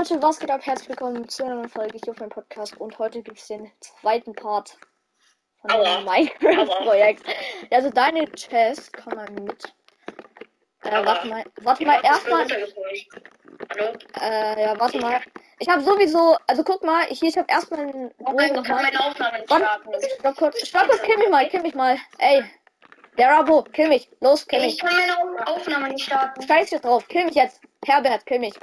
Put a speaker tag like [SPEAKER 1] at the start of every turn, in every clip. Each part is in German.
[SPEAKER 1] Leute, was geht ab? Herzlich willkommen zu einer neuen Folge hier auf meinem Podcast und heute gibt es den zweiten Part von dem Minecraft-Projekt. Also deine Chest kann man mit. Äh, warte mal, warte mal, erstmal, äh, ja, warte mal. Ich habe sowieso, also guck mal, hier, ich habe erstmal einen
[SPEAKER 2] Oh nicht
[SPEAKER 1] Warte,
[SPEAKER 2] starten.
[SPEAKER 1] stopp kurz, stopp kurz, kill mich mal, kill mich mal. Ey, der Rabo, kill mich, los, kill mich.
[SPEAKER 2] Ich kann meine Au- Aufnahme nicht starten.
[SPEAKER 1] Scheiß jetzt drauf, kill mich jetzt. Herbert, kill mich.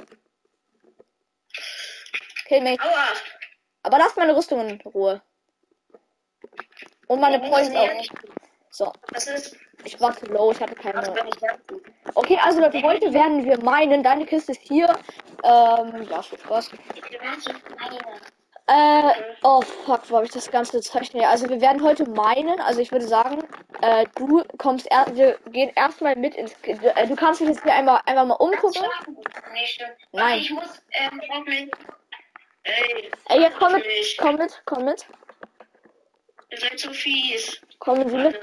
[SPEAKER 1] Kill mich.
[SPEAKER 2] Aua.
[SPEAKER 1] Aber lass meine Rüstung in Ruhe. Und meine
[SPEAKER 2] Warum
[SPEAKER 1] Points auch. So,
[SPEAKER 2] Was ist?
[SPEAKER 1] ich war zu low, ich hatte keine. Okay, also Leute, heute werden wir meinen. Deine Kiste ist hier. Ähm, ja, viel Spaß. Äh, oh fuck, wo habe ich das ganze Zeug nicht? Also wir werden heute meinen. Also ich würde sagen, äh, du kommst erst, wir gehen erstmal mit ins. Äh, du kannst dich jetzt hier einmal, einmal mal umgucken.
[SPEAKER 2] Nee, stimmt.
[SPEAKER 1] Nein.
[SPEAKER 2] Ich muss, ähm. Ey,
[SPEAKER 1] Ey, jetzt komm mit, komm mit, komm mit.
[SPEAKER 2] Ihr seid so fies.
[SPEAKER 1] Kommen Sie mit.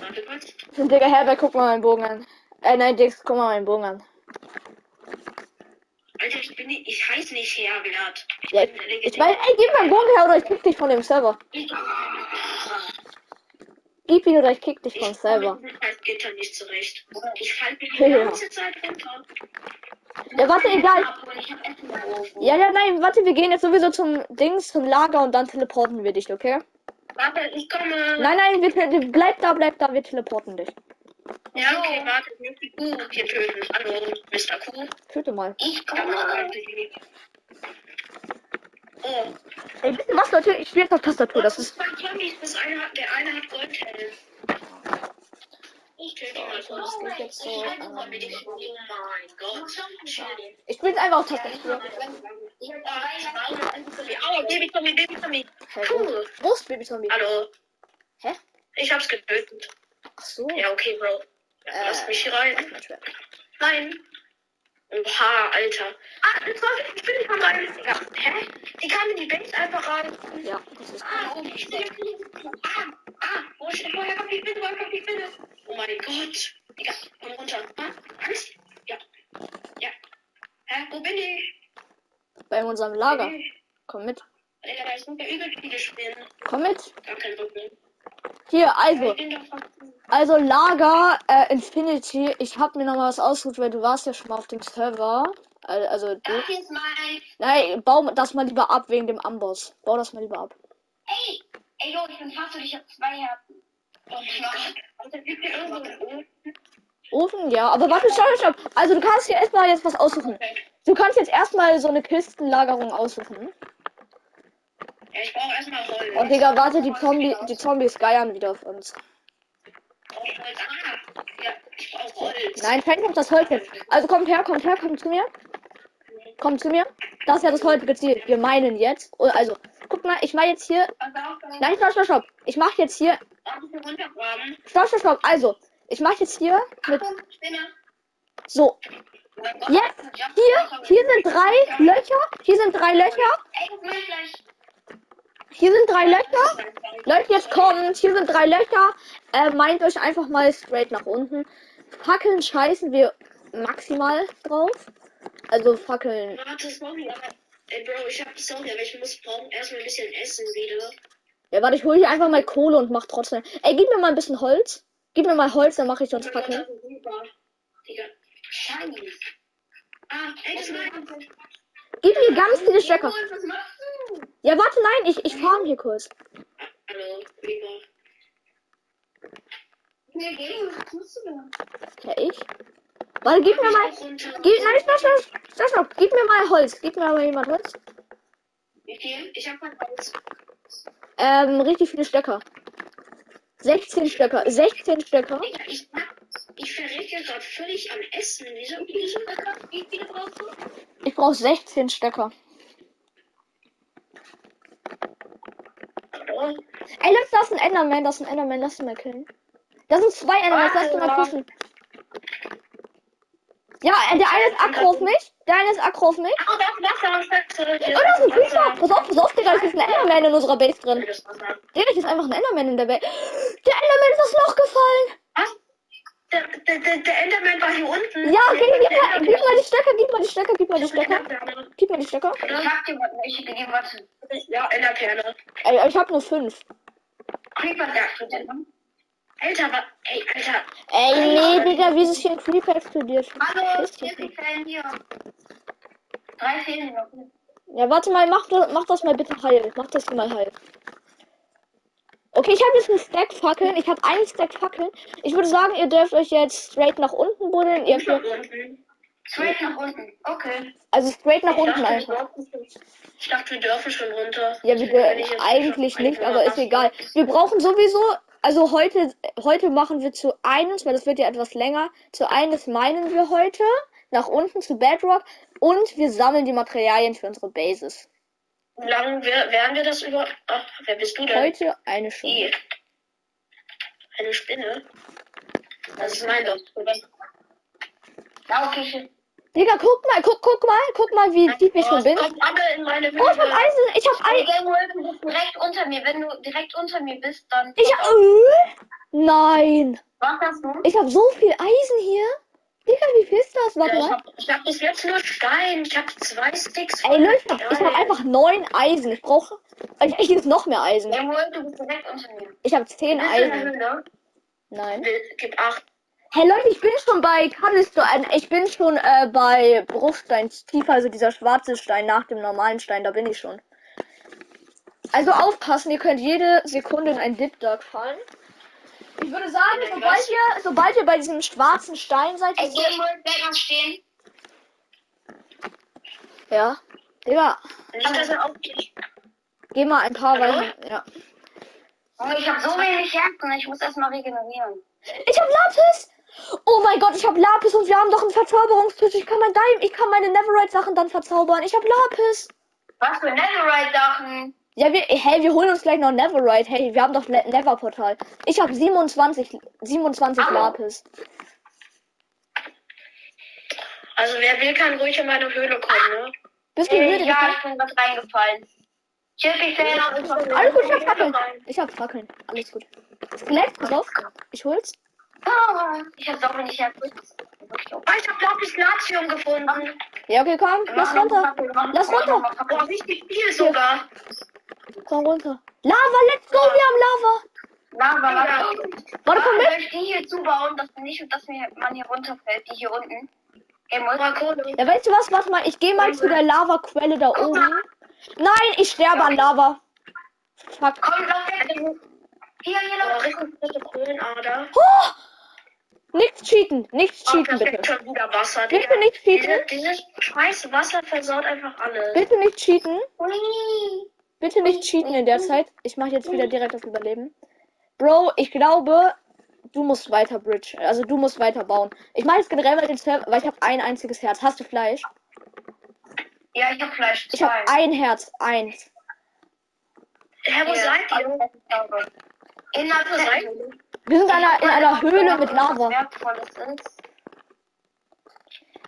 [SPEAKER 2] Warte. Kurz.
[SPEAKER 1] Digga, Herbert, guck mal meinen Bogen an. Äh, nein, Dix, guck mal meinen Bogen an.
[SPEAKER 2] Alter, ich bin nicht, ich heiße nicht Herbert.
[SPEAKER 1] Ja,
[SPEAKER 2] bin der
[SPEAKER 1] Ich weiß, ey, gib meinen Bogen her oder ich kick dich von dem Server. Gib ihn oder ich kick dich vom
[SPEAKER 2] Ich
[SPEAKER 1] Server.
[SPEAKER 2] komme mit nicht zurecht. Ich falle mir die
[SPEAKER 1] Ja.
[SPEAKER 2] ganze Zeit runter.
[SPEAKER 1] Ja, warte, egal. Ja, ja, nein, warte, wir gehen jetzt sowieso zum Dings, zum Lager und dann teleporten wir dich, okay?
[SPEAKER 2] Warte, ich komme.
[SPEAKER 1] Nein, nein, wir, bleib da, bleib da, wir teleporten dich.
[SPEAKER 2] Ja, okay, warte, ich muss die Kuh hier töten. Hallo, Mr. Kuh.
[SPEAKER 1] Töte mal.
[SPEAKER 2] Ich komme. Oh,
[SPEAKER 1] Ey, wisst ihr was, Leute? Ich spiele jetzt auf Tastatur, das ist
[SPEAKER 2] zwei Zombies. Das eine hat, der eine hat Goldhelm. Ich töte ihn mal
[SPEAKER 1] So,
[SPEAKER 2] kurz.
[SPEAKER 1] das geht jetzt so,
[SPEAKER 2] Ich
[SPEAKER 1] ähm,
[SPEAKER 2] Oh
[SPEAKER 1] jetzt einfach auf Tastatur.
[SPEAKER 2] Aua, Baby Zombie, Baby Zombie. Cool.
[SPEAKER 1] wo ist Baby Zombie?
[SPEAKER 2] Hallo.
[SPEAKER 1] Hä?
[SPEAKER 2] Ich hab's getötet.
[SPEAKER 1] Ach so.
[SPEAKER 2] Ja, okay, Bro. Ja,
[SPEAKER 1] Äh.
[SPEAKER 2] Lass mich hier rein. Nein. Oha, Alter. Ah, das war ich bin nicht rein. Ja. Hä? Die kam in die Base einfach rein.
[SPEAKER 1] Ja, das ist...
[SPEAKER 2] Ah, oh, ich bin Ah, ah, wo ist woher kommt die Spinne? Woher kommt die Spinne? Oh mein Gott. Digga, komm runter. Ah, Angst? Ja. Ja. Hä, wo bin ich?
[SPEAKER 1] Bei unserem Lager. Komm mit.
[SPEAKER 2] Digga, da sind ja übel viele Spinnen.
[SPEAKER 1] Komm mit.
[SPEAKER 2] Gar kein Problem.
[SPEAKER 1] Hier, also. Also Lager, äh, Infinity. Ich hab mir noch mal was ausgesucht, weil du warst ja schon mal auf dem Server. Al- Also du.
[SPEAKER 2] Das ist mein.
[SPEAKER 1] Nein, bau das mal lieber ab wegen dem Amboss. Bau das mal lieber ab.
[SPEAKER 2] Ey, ey, Jo, ich bin fast und ich hab zwei Herzen. Oh? Ofen,
[SPEAKER 1] ja. Aber warte, stopp, stopp. Also du kannst hier erstmal jetzt was aussuchen. Du kannst jetzt erstmal so eine Kistenlagerung aussuchen.
[SPEAKER 2] Ja, ich brauche erstmal Holz.
[SPEAKER 1] Und Digga, warte, die, Zombie, die Zombies geiern wieder auf uns.
[SPEAKER 2] Ich Holz? Ah, ja, ich brauche Holz.
[SPEAKER 1] Nein, fängt auf das Holz jetzt. Also kommt her, kommt her, kommt zu mir. Kommt zu mir. Das ist ja das heutige Ziel. Wir meinen jetzt. Oh, Also, guck mal, ich mach jetzt hier. Nein, stopp, stopp, stopp. Ich mach jetzt hier. Stopp, stopp, stopp. Also, ich mach jetzt hier mit. So,
[SPEAKER 2] Oh.
[SPEAKER 1] Jetzt, hier, hier sind drei Löcher. Hier sind drei Löcher.
[SPEAKER 2] Ey, das will ich gleich.
[SPEAKER 1] Hier sind drei Löcher. Leute, jetzt kommt. Hier sind drei Löcher. Äh, meint euch einfach mal straight nach unten. Fackeln scheißen wir maximal drauf. Also Fackeln.
[SPEAKER 2] Warte, sorry, aber. Ey, Bro, ich hab sorry, aber ich muss brauchen erstmal ein bisschen Essen wieder.
[SPEAKER 1] Ja, warte, ich hole hier einfach mal Kohle und mach trotzdem. Ey, gib mir mal ein bisschen Holz. Gib mir mal Holz, dann mache ich sonst Fackeln.
[SPEAKER 2] Ah, ey, das war
[SPEAKER 1] Gib mir ganz viele Stöcker.
[SPEAKER 2] Was machst du?
[SPEAKER 1] Ja, warte, nein, ich, ich farm hier kurz.
[SPEAKER 2] Hallo. Nee, geh, was tust du denn?
[SPEAKER 1] Ja, ich. Warte, gib mir mal. Gib, nein, stopp, stopp, stopp, stopp. Gib mir mal Holz. Gib mir mal jemand Holz.
[SPEAKER 2] Wie viel? Ich hab mal alles.
[SPEAKER 1] Ähm, richtig viele Stöcker. 16 Stöcker. 16 Stöcker.
[SPEAKER 2] Digga, ich, ich verrecke gerade völlig am Essen. Wieso, wieso, wie viele brauchst du?
[SPEAKER 1] Ich brauche 16 Stöcker.
[SPEAKER 2] Hallo?
[SPEAKER 1] Ey, lass das ein Enderman, das ist ein Enderman, lass ihn mal killen. Das sind zwei Endermans, lass ihn mal pushen. Ja, äh, der eine ist aggro auf mich. Der eine ist aggro auf mich.
[SPEAKER 2] Oh, da ist Wasser.
[SPEAKER 1] Oh, da ist ein Creeper. Pass auf, pass auf, Digga, das ist ein Enderman in unserer Base drin.
[SPEAKER 2] Das.
[SPEAKER 1] Digga, hier ist einfach ein Enderman in der Base. Der Enderman ist das Loch gefallen.
[SPEAKER 2] Der, der, der, der Enderman war hier unten.
[SPEAKER 1] Ja, okay, gib mal, gib mal die Stöcker, gib mal die Stöcker, gib mal die.
[SPEAKER 2] Enderperle.
[SPEAKER 1] Gib mal die Stöcker.
[SPEAKER 3] Ich hab dir was, ich warte.
[SPEAKER 2] Ja, Enderperle.
[SPEAKER 1] Ey, ich hab nur fünf.
[SPEAKER 3] Creeper sagst du denn?
[SPEAKER 2] Alter, was? Ey, Alter.
[SPEAKER 1] Ey, nee, Digga, wie ist hier ein Creeper explodiert?
[SPEAKER 3] Hallo, hier die Quellen hier. Drei fehlen noch.
[SPEAKER 1] Ja, warte mal, mach, das- mach das mal bitte heil. Mach das mal heil. Okay, ich habe jetzt einen Stack Fackeln. Ich habe einen Stack Fackeln. Ich würde sagen, ihr dürft euch jetzt straight nach unten buddeln. Ihr
[SPEAKER 2] Nach unten.
[SPEAKER 3] Straight nach unten. Okay.
[SPEAKER 1] also straight nach
[SPEAKER 2] Ich
[SPEAKER 1] unten
[SPEAKER 2] dachte,
[SPEAKER 1] einfach.
[SPEAKER 2] dürfen- Ich dachte, wir dürfen schon runter.
[SPEAKER 1] Ja, wir
[SPEAKER 2] Wenn ich
[SPEAKER 1] dür-
[SPEAKER 2] jetzt
[SPEAKER 1] eigentlich nicht, aber ist egal. Wir brauchen sowieso, also heute, heute machen wir zu eines, weil das wird ja etwas länger. Zu eines meinen wir heute nach unten zu Bedrock und wir sammeln die Materialien für unsere Bases.
[SPEAKER 2] Wer- werden wir das über. Ach, wer bist du denn?
[SPEAKER 1] Heute eine Stunde.
[SPEAKER 2] Eine Spinne. Das ist mein Loch.
[SPEAKER 3] Ja, okay.
[SPEAKER 1] Digga, guck mal, guck, guck mal, guck mal, wie tief ich schon bin. Oh, ich hab. Eisen, ich hab Eisen.
[SPEAKER 3] Du bist direkt unter mir. Wenn du direkt unter mir bist, dann.
[SPEAKER 1] Ich hab, äh, nein.
[SPEAKER 3] Was hast du?
[SPEAKER 1] Ich hab so viel Eisen hier. Digga, wie viel ist das? Warte
[SPEAKER 2] Ja, ich hab, ich hab bis jetzt nur Stein. Ich hab zwei Sticks.
[SPEAKER 1] Ey, Leute, ich hab, ich hab einfach neun Eisen. Ich brauche, ich, ich ist noch mehr Eisen.
[SPEAKER 3] Gamewolf, du bist direkt unter mir.
[SPEAKER 1] Ich hab zehn Eisen.
[SPEAKER 2] Höhle?
[SPEAKER 1] Nein.
[SPEAKER 2] Gib acht.
[SPEAKER 1] Hey Leute, ich bin schon bei Cobblestone, ich bin schon äh, bei Bruchstein tiefer, also dieser schwarze Stein nach dem normalen Stein, da bin ich schon. Also aufpassen, ihr könnt jede Sekunde in ein Dip Dog fallen. Ich würde sagen, sobald ihr, sobald ihr bei diesem schwarzen Stein seid,
[SPEAKER 3] Gamewolf, bleib mal stehen.
[SPEAKER 1] ja, Digga,
[SPEAKER 2] aufgeht.
[SPEAKER 1] geh mal ein paar? Weisen, ja.
[SPEAKER 3] Junge, ich hab so wenig Herzen, ich muss erstmal regenerieren.
[SPEAKER 1] Ich hab Lapis! Oh mein Gott, ich hab Lapis und wir haben doch einen Verzauberungstisch. Ich kann mein Diamond, ich kann meine Neverite Sachen dann verzaubern. Ich hab Lapis.
[SPEAKER 3] Was für Netherite-Sachen?
[SPEAKER 1] Ja, wir, hey, wir holen uns gleich noch Neverite. Hey, wir haben doch Ne- Never-Portal. Ich habe 27, 27
[SPEAKER 3] Hallo.
[SPEAKER 1] Lapis.
[SPEAKER 2] Also, wer will, kann ruhig in meine Höhle kommen, ne?
[SPEAKER 1] Bist du
[SPEAKER 3] Äh,
[SPEAKER 1] müde?
[SPEAKER 3] ja, ich bin grad reingefallen. Tschüss, ich sehe
[SPEAKER 1] Alles gut, ich hab Fackeln. Ich hab Fackeln. Alles gut. Skelett, pass auf. Ich hol's.
[SPEAKER 3] Ah, ich hab auch nicht Herzen.
[SPEAKER 2] Ah, ich hab Lapis Latium gefunden.
[SPEAKER 1] Ja, okay, komm. Lass runter. Lass runter.
[SPEAKER 2] Boah, richtig viel sogar.
[SPEAKER 1] Komm runter. Lava, let's go. Wir haben Lava.
[SPEAKER 3] Lava. Lava.
[SPEAKER 1] Warte, komm
[SPEAKER 3] Ah,
[SPEAKER 1] mit.
[SPEAKER 3] ich die hier zubauen, dass nicht, dass mir man hier runterfällt, die hier unten?
[SPEAKER 1] Ja, weißt du was? Warte mal. Ich gehe mal zu der Lava-Quelle da oben. Nein, ich sterbe an Lava. Fuck.
[SPEAKER 3] Komm, lauf weg. Hier, hier, lauf.
[SPEAKER 2] Kohlenader.
[SPEAKER 1] Oh! Nichts cheaten. Nichts
[SPEAKER 2] Oh,
[SPEAKER 1] cheaten,
[SPEAKER 2] das
[SPEAKER 1] bitte.
[SPEAKER 2] schon wieder Wasser.
[SPEAKER 1] Bitte nicht cheaten.
[SPEAKER 2] dieses scheiß Wasser versaut einfach alles.
[SPEAKER 1] Bitte nicht cheaten.
[SPEAKER 3] Hui.
[SPEAKER 1] Bitte nicht cheaten in der Zeit. Ich mache jetzt wieder direkt das Überleben. Bro, ich glaube, du musst weiter bridge. Also du musst weiter bauen. Ich mache jetzt generell mal den Server, weil ich habe ein einziges Herz. Hast du Fleisch?
[SPEAKER 3] Ja, ich hab Fleisch.
[SPEAKER 1] Ich habe ein Herz. Eins.
[SPEAKER 2] Hä, wo seid ihr?
[SPEAKER 3] In
[SPEAKER 2] ihr?
[SPEAKER 1] Wir sind in einer, in einer Höhle mit Lava.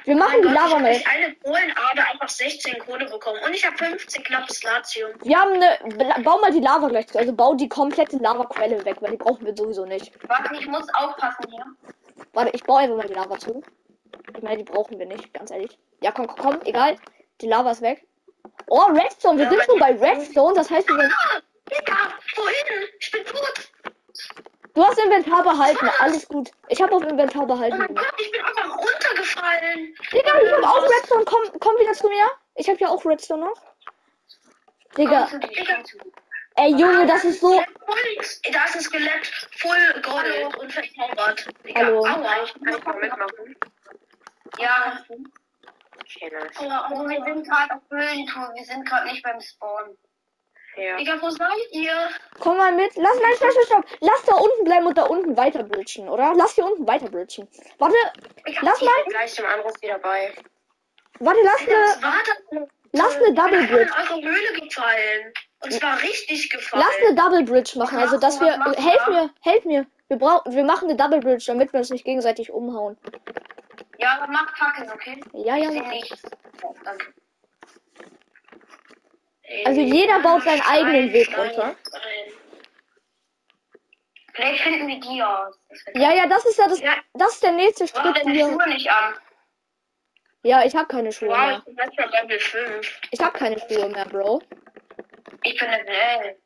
[SPEAKER 1] Wir machen die Lava
[SPEAKER 2] ich
[SPEAKER 1] mal.
[SPEAKER 2] hab durch eine Kohlenader einfach 16 Kohle bekommen. Und ich habe 50 Lapis Latium.
[SPEAKER 1] Wir haben eine. Bau mal die Lava gleich zu. Also bau die komplette Lava-Quelle weg, weil die brauchen wir sowieso nicht.
[SPEAKER 3] Warte, ich muss aufpassen hier.
[SPEAKER 1] Warte, ich baue einfach mal die Lava zu. Ich meine, die brauchen wir nicht, ganz ehrlich. Ja, komm, komm, komm, egal. Die Lava ist weg. Oh, Redstone, wir
[SPEAKER 2] Ja,
[SPEAKER 1] sind schon bei Redstone, das heißt, wir sind.
[SPEAKER 2] Ah, Digga, wohin? Ich bin tot.
[SPEAKER 1] Du hast Inventar behalten, alles gut. Ich habe auf Inventar
[SPEAKER 2] Oh
[SPEAKER 1] behalten.
[SPEAKER 2] mein Gott, ich bin einfach runtergefallen.
[SPEAKER 1] Digga, ich hab auch Redstone, komm, komm wieder zu mir. Ich habe ja auch Redstone noch. Digga,
[SPEAKER 3] zu dir.
[SPEAKER 1] ey Junge, das ist so.
[SPEAKER 2] Da ist ein Skelett, voll Gold und verzaubert. Digga,
[SPEAKER 1] Hallo.
[SPEAKER 2] Aua, ich kann nicht mal mitmachen.
[SPEAKER 3] Ja,
[SPEAKER 2] Okay, nice.
[SPEAKER 3] aber also wir sind gerade auf Höhlentour, wir sind gerade nicht beim Spawn.
[SPEAKER 2] Ja. Digga, wo seid ihr?
[SPEAKER 1] Komm mal mit. Lass, nein, stopp, stopp, stopp. Lass da unten bleiben und da unten weiter bridgen, oder? Lass hier unten weiter bridgen. Warte,
[SPEAKER 2] Ich hab
[SPEAKER 1] Lass mal.
[SPEAKER 2] gleich zum Anruf wieder bei.
[SPEAKER 1] warte, lass eine, lass eine Double
[SPEAKER 2] Ich bin
[SPEAKER 1] Bridge.
[SPEAKER 2] in eure Höhle gefallen. Und zwar richtig gefallen.
[SPEAKER 1] Lass eine Double Bridge machen, also dass wir. Helf mir, helf mir. Wir brauchen, wir machen eine Double Bridge, damit wir uns nicht gegenseitig umhauen.
[SPEAKER 3] Ja, mach Fackeln, okay?
[SPEAKER 1] Ja, ja.
[SPEAKER 3] Ja, danke.
[SPEAKER 1] Also jeder baut seinen eigenen Weg runter.
[SPEAKER 3] Vielleicht finden wir die aus.
[SPEAKER 1] Ja, ja, das ist ja das.
[SPEAKER 2] Ja.
[SPEAKER 1] Das ist der nächste
[SPEAKER 3] Ich
[SPEAKER 1] Schritt
[SPEAKER 3] deine
[SPEAKER 1] hier.
[SPEAKER 3] Schuhe nicht an.
[SPEAKER 1] Ja, ich habe keine Schuhe mehr.
[SPEAKER 2] ich bin jetzt schon Level 5.
[SPEAKER 1] Ich habe keine Schuhe mehr, Bro.
[SPEAKER 3] Ich bin Level 11.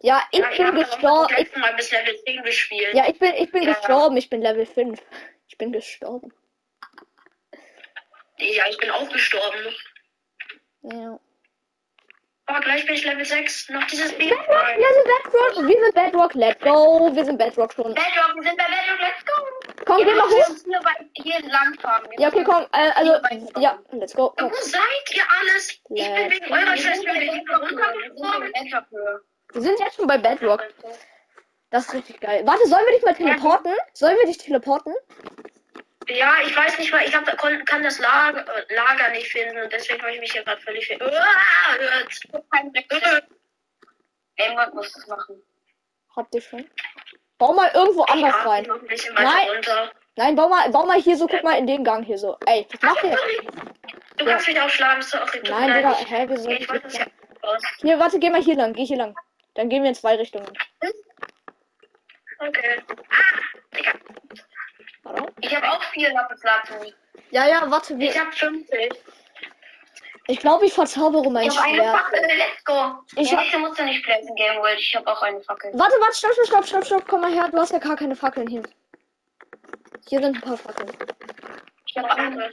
[SPEAKER 1] Ja, ich
[SPEAKER 2] ich
[SPEAKER 1] bin gestorben. Ich,
[SPEAKER 2] Mal bis Level 10 gespielt.
[SPEAKER 1] ja, ich bin, ich bin gestorben. Ich bin Level 5. Ich bin gestorben.
[SPEAKER 2] Ja, ich bin auch gestorben.
[SPEAKER 1] Ja.
[SPEAKER 2] Aber gleich bin ich Level 6. Noch dieses Ding.
[SPEAKER 1] Wir sind Bedrock. Wir sind Bedrock. Let's go. Wir sind Bedrock schon.
[SPEAKER 3] Bedrock, wir sind bei Bedrock, let's go.
[SPEAKER 1] Komm, geh mal hoch.
[SPEAKER 3] hier, bei, hier entlang fahren. Wir
[SPEAKER 1] Ja, okay, komm. Äh, also, ja, let's go.
[SPEAKER 2] Wo
[SPEAKER 1] Komm.
[SPEAKER 2] seid ihr alles? Ich bin wegen eurer Schwester runtergeflogen.
[SPEAKER 1] Wir sind jetzt schon bei Bedrock. Das ist richtig geil. Warte, sollen wir dich mal teleporten? Sollen wir dich teleporten?
[SPEAKER 2] Ja, ich weiß nicht mal, ich hab, kann das Lager, äh, Lager nicht finden und deswegen habe ich mich hier gerade völlig ver...
[SPEAKER 3] Gamebot muss das machen.
[SPEAKER 1] Habt ihr schon? Bau mal irgendwo anders
[SPEAKER 2] atme
[SPEAKER 1] rein. Nein.
[SPEAKER 2] runter.
[SPEAKER 1] Nein, bau mal, bau mal hier so, guck mal in den Gang hier so. Ey, was macht ihr?
[SPEAKER 2] Du kannst mich aufschlagen, sorry.
[SPEAKER 1] Nein,
[SPEAKER 2] mir
[SPEAKER 1] Digga, hä, wir
[SPEAKER 2] Ich, wollte das ja aus.
[SPEAKER 1] Hier, warte, geh mal hier lang, geh hier lang. Dann gehen wir in zwei Richtungen.
[SPEAKER 2] Okay. Ah, Digga.
[SPEAKER 1] Warte.
[SPEAKER 3] Ich habe auch vier Lapislazuli.
[SPEAKER 1] Ja, ja, warte,
[SPEAKER 2] Ich
[SPEAKER 1] wir.
[SPEAKER 2] hab 50.
[SPEAKER 1] Ich glaube, ich verzaubere mein
[SPEAKER 3] Ich habe eine
[SPEAKER 1] Schwert.
[SPEAKER 3] Fackel, let's go.
[SPEAKER 1] Ich
[SPEAKER 3] ja,
[SPEAKER 1] hab-
[SPEAKER 3] musst du nicht placen, Game World. Ich habe auch eine Fackel.
[SPEAKER 1] Warte, warte, stopp, stopp, stopp, stopp, stopp, komm mal her, du hast ja gar keine Fackeln hier. Hier sind ein paar Fackeln.
[SPEAKER 3] Ich habe eine.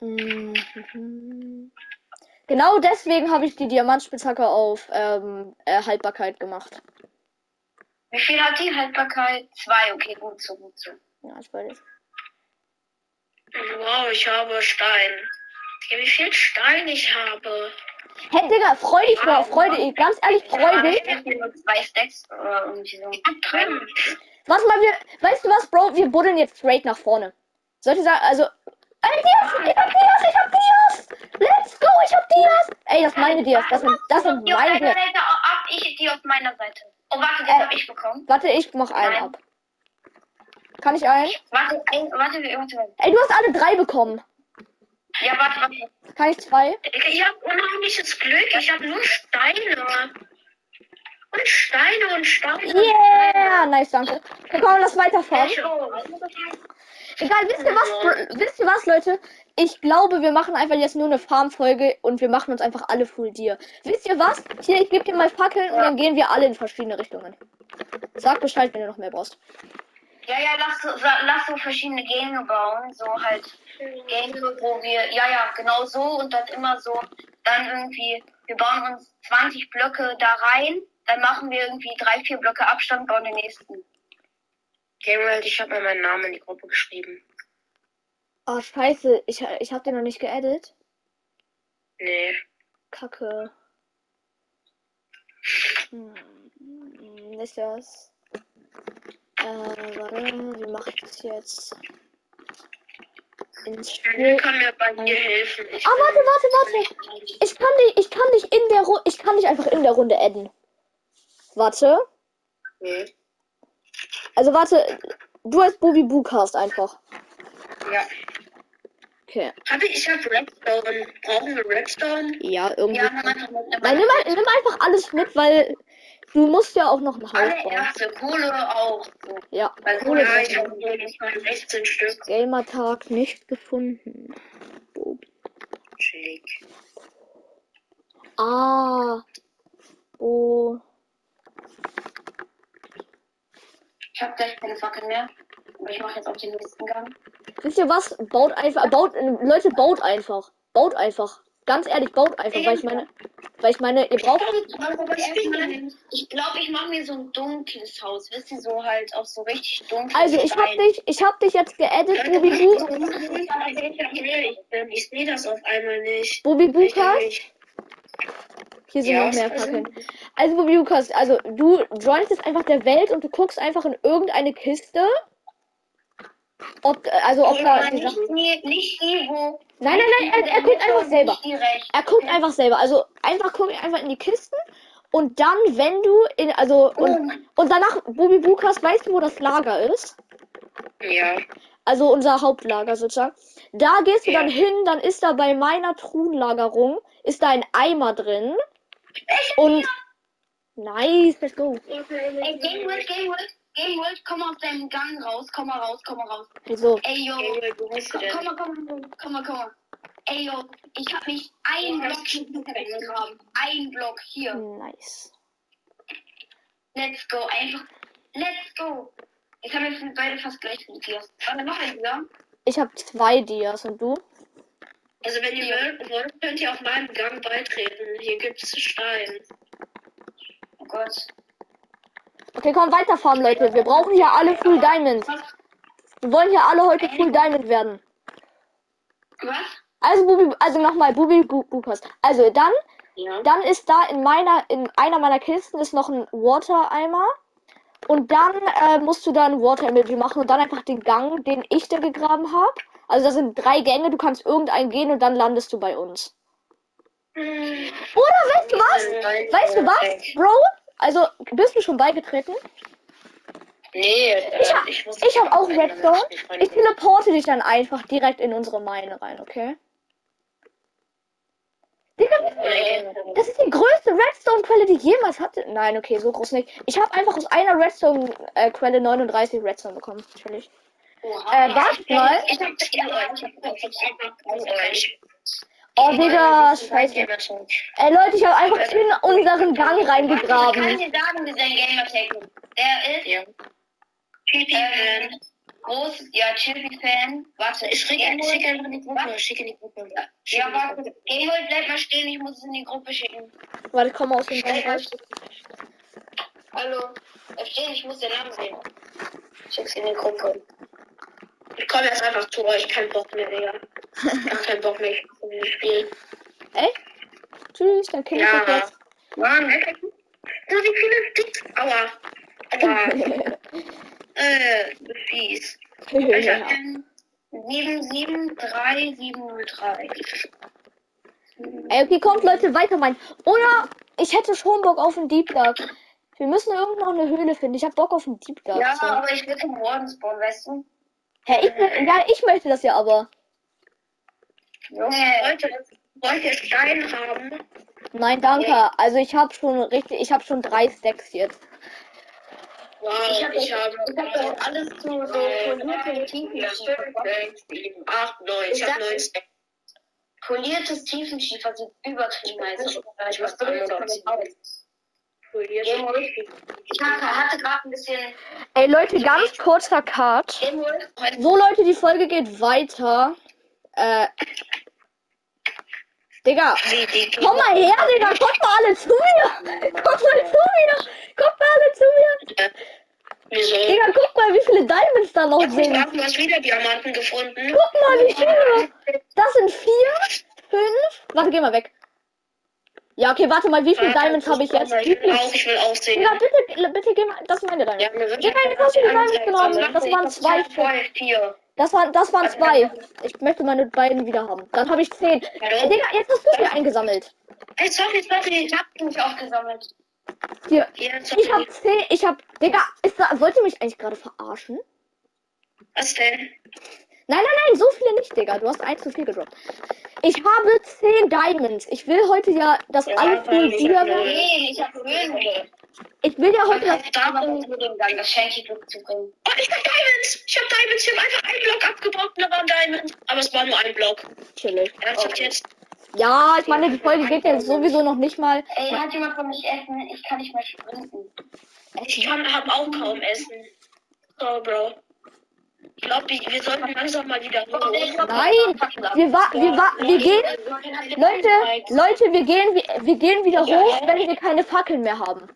[SPEAKER 1] Mhm. Genau deswegen habe ich die Diamantspitzhacke auf ähm, äh, Haltbarkeit gemacht.
[SPEAKER 3] Wie viel hat die Haltbarkeit? Zwei, okay, gut so, gut so.
[SPEAKER 1] Ja, ich weiß.
[SPEAKER 2] Wow, ich habe Stein. Ja, wie viel Stein ich habe.
[SPEAKER 1] Hey, Digga, freu dich mal, freu dich, ganz ehrlich, freu dich.
[SPEAKER 3] Ich habe nur zwei Stacks oder irgendwie so.
[SPEAKER 1] Warte mal, wir, weißt du was, Bro, wir buddeln jetzt straight nach vorne. Sollte ich sagen, also, ey, Dias, ich hab Dias, ich hab Dias. Let's go, ich hab Dias. Ey, das meine Dias, das sind, das sind meine Dias.
[SPEAKER 3] Seite ab, ich die auf meiner Seite. Oh, warte, den
[SPEAKER 1] Äh.
[SPEAKER 3] hab ich bekommen.
[SPEAKER 1] Warte, ich mach einen
[SPEAKER 3] Nein.
[SPEAKER 1] ab. Kann ich einen?
[SPEAKER 3] Warte, ein, warte, warte.
[SPEAKER 1] Ey, du hast alle drei bekommen.
[SPEAKER 3] Ja, warte, warte.
[SPEAKER 1] Kann ich zwei?
[SPEAKER 2] Ich habe unheimliches Glück. Ich habe nur Steine. Und Steine und Steine.
[SPEAKER 1] Yeah, nice, danke. Okay, komm, lass weiterfahren. Egal, wisst ihr was, wisst ihr was, Leute? Ich glaube, wir machen einfach jetzt nur eine Farm-Folge und wir machen uns einfach alle Full Deer. Wisst ihr was? Hier, ich gebe dir mal Fackeln und dann gehen wir alle in verschiedene Richtungen. Sag Bescheid, wenn du noch mehr brauchst.
[SPEAKER 3] Ja, ja, lass so, lass so verschiedene Gänge bauen. So halt Gänge, wo wir, ja, ja, genau so und dann immer so, dann irgendwie, wir bauen uns 20 Blöcke da rein, dann machen wir irgendwie drei, vier Blöcke Abstand, bauen den nächsten.
[SPEAKER 2] Gabriel, ich habe mal meinen Namen in die Gruppe geschrieben.
[SPEAKER 1] Oh, scheiße, ich, ich hab den noch nicht geedit.
[SPEAKER 2] Nee.
[SPEAKER 1] Kacke. Hm, ist das? Äh, warte, wie mache ich das jetzt? Ins
[SPEAKER 2] Ich
[SPEAKER 1] Spiel.
[SPEAKER 2] kann mir bei dir helfen. Ich
[SPEAKER 1] Ah, warte, warte, warte. Ich kann dich, ich kann dich in der Runde, ich kann dich einfach in der Runde adden. Warte.
[SPEAKER 2] Nee.
[SPEAKER 1] Also warte, du als Bobby Bookast einfach.
[SPEAKER 2] Ja.
[SPEAKER 1] Okay.
[SPEAKER 2] Hab ich, ich hab Redstone. Brauchen wir Redstone?
[SPEAKER 1] Ja, irgendwie.
[SPEAKER 3] Ja, nimm
[SPEAKER 1] Nein, nimm, nimm einfach alles mit, weil du musst ja auch noch ein Haus
[SPEAKER 3] Alle
[SPEAKER 1] bauen.
[SPEAKER 3] Erze, Kohle auch.
[SPEAKER 1] Ja,
[SPEAKER 3] Weil
[SPEAKER 1] Kohle
[SPEAKER 2] Ja, ich habe nicht mal 16 Stück.
[SPEAKER 1] Gamertag nicht gefunden. Bobby.
[SPEAKER 2] Schick.
[SPEAKER 1] Ah. Oh.
[SPEAKER 3] Ich habe gleich keine Fackel mehr. Aber ich mache jetzt auch den nächsten Gang.
[SPEAKER 1] Wisst ihr was? Baut einfach, baut, Leute, baut einfach. Baut einfach. Ganz ehrlich, baut einfach, weil ich meine, weil ich meine, ihr braucht,
[SPEAKER 3] Ich glaube, ich mache mir so ein dunkles Haus. Wisst ihr, so halt auch so richtig dunkel.
[SPEAKER 1] also ich hab dich, ich hab dich jetzt geaddet, Bobby Bu,
[SPEAKER 2] Ich sehe das auf einmal nicht.
[SPEAKER 1] Bukas.
[SPEAKER 2] nicht.
[SPEAKER 1] Hier sind
[SPEAKER 2] Ja,
[SPEAKER 1] noch mehr
[SPEAKER 2] also-
[SPEAKER 1] Fackeln. Also Bobby Bukas, also du joinst jetzt einfach der Welt und du guckst einfach in irgendeine Kiste. Ob, also ob da
[SPEAKER 3] Oder
[SPEAKER 1] die
[SPEAKER 3] nicht, nicht die, wo.
[SPEAKER 1] Nein, nein, nein, er, er guckt einfach selber.
[SPEAKER 3] Nicht.
[SPEAKER 1] Er guckt einfach selber. Also einfach guck einfach in die Kisten und dann, wenn du in, also und, und danach, Bobby Bukas, weißt du, wo das Lager ist?
[SPEAKER 2] Ja.
[SPEAKER 1] Also unser Hauptlager sozusagen. Da gehst du
[SPEAKER 2] Ja.
[SPEAKER 1] dann hin, dann ist da bei meiner Truhenlagerung, ist da ein Eimer drin. Und nice, let's go.
[SPEAKER 3] Ey, Game World, Game World, Game World, komm aus deinem Gang raus, komm mal raus, komm mal raus.
[SPEAKER 1] Wieso?
[SPEAKER 3] Ey, yo,
[SPEAKER 2] Ey, wo bist du
[SPEAKER 3] komm,
[SPEAKER 2] denn?
[SPEAKER 3] komm mal, komm mal, komm mal, komm mal. Ey, yo, ich hab mich einen Block gegraben. Ein Block hier.
[SPEAKER 1] Nice.
[SPEAKER 3] Let's go, einfach. Let's go. Jetzt haben wir beide fast gleich viele Tiers. Warte, noch ein Tier.
[SPEAKER 1] Ich habe zwei Dias und du?
[SPEAKER 2] Also wenn ihr wollt, wollt, könnt ihr auf meinem Gang beitreten. Hier gibt's Stein.
[SPEAKER 3] Oh Gott.
[SPEAKER 1] Okay, komm, weiterfahren, Leute. Wir brauchen hier alle Full Diamonds. Wir wollen hier alle heute Full Diamond werden.
[SPEAKER 3] Was?
[SPEAKER 1] Also, Bubi, also nochmal, Bubi Bu- Bukas. Also, dann,
[SPEAKER 2] Ja.
[SPEAKER 1] dann ist da in meiner, in einer meiner Kisten ist noch ein Water-Eimer. Und dann äh, musst du da ein Water-Emoji machen und dann einfach den Gang, den ich da gegraben habe. Also, das sind drei Gänge, du kannst irgendeinen gehen und dann landest du bei uns. Oder weißt du was? Weißt du was, Bro? Also, bist du schon beigetreten?
[SPEAKER 2] Nee, äh,
[SPEAKER 1] Ich hab-
[SPEAKER 2] muss
[SPEAKER 1] Ich habe auch Redstone.
[SPEAKER 2] Ich
[SPEAKER 1] Ich teleporte dich dann einfach direkt in unsere Mine rein, okay? Digga, das ist die größte Redstone-Quelle, die ich jemals hatte. Nein, okay, so groß nicht. Ich habe einfach aus einer Redstone-Quelle 39 Redstone bekommen. Natürlich. Äh, warte mal.
[SPEAKER 3] Ich hab das
[SPEAKER 1] Oh, Digga, scheiße. Ey, Leute, ich habe einfach in unseren Gang
[SPEAKER 3] Ich kann
[SPEAKER 1] reingegraben.
[SPEAKER 3] dir sagen, wie sein Gamer-Tag Der ist
[SPEAKER 2] Ja.
[SPEAKER 3] ähm, groß, ja, Chippy-Fan. Warte,
[SPEAKER 2] Ich schicke
[SPEAKER 3] Game
[SPEAKER 2] schick einfach in die Gruppe. Schick in die Gruppe. Schick
[SPEAKER 3] Ja, warte. Gameboy, bleib mal stehen, ich muss es in die Gruppe schicken.
[SPEAKER 1] Warte, komm aus dem Gang raus.
[SPEAKER 3] Hallo. Steht, ich muss den Namen sehen.
[SPEAKER 2] Schick's in die Gruppe. Ich komme jetzt einfach zu euch. Kein Bock mehr, Digga. Ich hab keinen Bock mehr auf dieses Spiel.
[SPEAKER 1] Ey? Tschüss, dann ich
[SPEAKER 2] Ja.
[SPEAKER 1] dich jetzt.
[SPEAKER 2] Mann, da wie viele Sticks. Aua. Aua. äh, du bist fies.
[SPEAKER 1] ja.
[SPEAKER 3] 773703.
[SPEAKER 1] Ey, okay, kommt Leute, weiter mein. Oder ich hätte schon Bock auf einen Deep Dark. Wir müssen irgendwo noch eine Höhle finden. Ich hab Bock auf einen Deep Dark.
[SPEAKER 3] Ja,
[SPEAKER 1] so.
[SPEAKER 3] aber ich will zum Warden spawnen, weißt du?
[SPEAKER 1] Hä, ich, ja, ich möchte das ja aber.
[SPEAKER 3] Junge.
[SPEAKER 2] Leute, wollt ihr Stein haben?
[SPEAKER 1] Nein, danke. Also ich habe schon richtig, ich habe schon drei Stacks jetzt.
[SPEAKER 2] Wow,
[SPEAKER 3] Ich habe
[SPEAKER 2] ich habe
[SPEAKER 3] ich hab alles zu so polierten Tiefenschiefer.
[SPEAKER 2] 7, 8, 9. Ich
[SPEAKER 3] Ich
[SPEAKER 2] habe
[SPEAKER 3] sag-
[SPEAKER 2] 9 Stacks.
[SPEAKER 3] Poliertes Tiefenschiefer sieht übertrieben aus.
[SPEAKER 2] Ich was anderes.
[SPEAKER 3] Ich hab, hatte gerade ein bisschen.
[SPEAKER 1] Ey Leute, ganz kurzer Cut. So Leute, die Folge geht weiter. Äh. Digga, komm mal her, Digga, kommt mal alle zu mir. Kommt mal zu mir. Kommt mal alle zu mir.
[SPEAKER 2] Wieso?
[SPEAKER 1] Digga, guck mal, wie viele Diamonds da noch
[SPEAKER 2] Ich
[SPEAKER 1] sind.
[SPEAKER 2] habe du hast wieder Diamanten gefunden.
[SPEAKER 1] Guck mal, wie viele. Das sind vier, fünf. Warte, geh mal weg. Ja, okay, warte mal, wie viele Diamonds habe ich jetzt?
[SPEAKER 2] Ich will auch, ich will auch sehen.
[SPEAKER 1] Digga, bitte, bitte geh mal. Das sind meine
[SPEAKER 2] Ja,
[SPEAKER 1] Diamonds.
[SPEAKER 2] mir wird
[SPEAKER 1] Digga, jetzt hast du die Diamonds genommen. Das waren zwei Stück.
[SPEAKER 3] Zwei, vier.
[SPEAKER 1] Das waren, das waren zwei. Ich möchte meine beiden wieder haben. Dann habe ich zehn. Äh, Digga, jetzt hast du mir eingesammelt.
[SPEAKER 2] Hey, sorry, sorry.
[SPEAKER 3] Ich hab mich auch gesammelt.
[SPEAKER 1] Hier.
[SPEAKER 2] Ja,
[SPEAKER 1] Ich hab zehn. Ich hab. Digga, ist da, wollt ihr mich eigentlich gerade verarschen?
[SPEAKER 2] Was denn?
[SPEAKER 1] Nein, nein, nein, so viele nicht, Digga. Du hast eins zu viel gedroppt. Ich habe zehn Diamonds. Ich will heute ja das
[SPEAKER 2] Ja,
[SPEAKER 1] alles
[SPEAKER 2] weil ich hab
[SPEAKER 1] pulsieren.
[SPEAKER 2] null.
[SPEAKER 3] Nee, ich hab Höhenwege.
[SPEAKER 1] Ich will ja heute das.
[SPEAKER 3] Ich zurückzubringen.
[SPEAKER 2] Oh, ich hab Diamonds! Ich hab Diamonds! Ich hab einfach einen Block abgebrochen, da waren Diamonds. Aber es war nur ein Block.
[SPEAKER 1] Chillig.
[SPEAKER 2] Ernsthaft jetzt?
[SPEAKER 1] Ja, ich meine, die Folge geht ja sowieso noch nicht mal.
[SPEAKER 3] Ey, hat jemand von mich essen? Ich kann nicht mehr sprinten.
[SPEAKER 2] Ich kann, hab auch kaum Essen. So, Bro. Ich glaube, wir sollten langsam mal wieder hoch.
[SPEAKER 1] Nein, wir wa wir wa wir gehen. Leute, Leute, wir gehen, wir, wir gehen wieder hoch, wenn wir keine Fackeln mehr haben.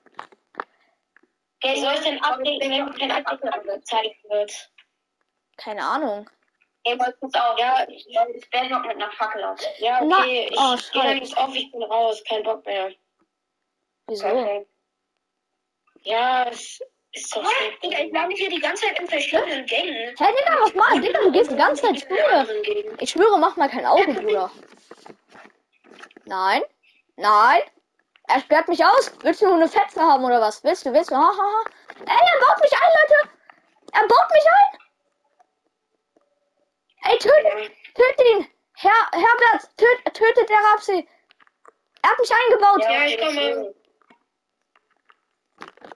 [SPEAKER 3] Ey,
[SPEAKER 2] Soll denn updaten, wenn kein Update angezeigt wird?
[SPEAKER 1] Keine Ahnung.
[SPEAKER 3] Ey, mal kurz auf. Ja, ich, werde noch mit einer Fackel auf.
[SPEAKER 2] Ja, okay. Ich
[SPEAKER 1] oh,
[SPEAKER 2] geh
[SPEAKER 1] schade.
[SPEAKER 2] dann jetzt auf, ich bin raus. Kein Bock mehr.
[SPEAKER 1] Wieso?
[SPEAKER 2] Ja, es ist doch so. Digga, ich lande hier die ganze Zeit in verschiedenen Gängen.
[SPEAKER 1] Hä, Digga, was mach? Digga, du gehst die ganze Zeit
[SPEAKER 2] Gängen.
[SPEAKER 1] Ich schwöre, mach mal kein Auge, Bruder. Nein. Nein. Er sperrt mich aus. Willst du nur eine Fetze haben oder was? Willst du, willst du? Ha, ha, ha. Ey, er baut mich ein, Leute. Er baut mich ein. Ey, tötet, tötet ihn. Herr, Herbert, töt, tötet der Rapsi. Er hat mich eingebaut.
[SPEAKER 2] Ja, ich komme.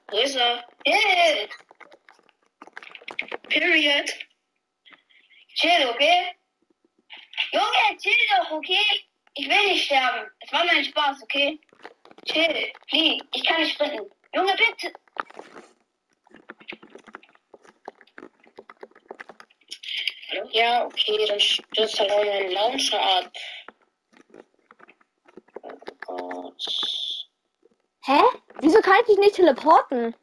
[SPEAKER 2] Wo ist er?
[SPEAKER 3] Chill,
[SPEAKER 2] Period.
[SPEAKER 3] chill, okay? Junge, chill doch, okay? Ich will nicht sterben. Es war mein Spaß, okay? Chill, flieh. Ich kann nicht sprinten. Junge, bitte.
[SPEAKER 2] Ja, okay, dann stürzt halt auch mein Launcher ab. Oh Gott.
[SPEAKER 1] Hä? Wieso kann ich dich nicht teleporten?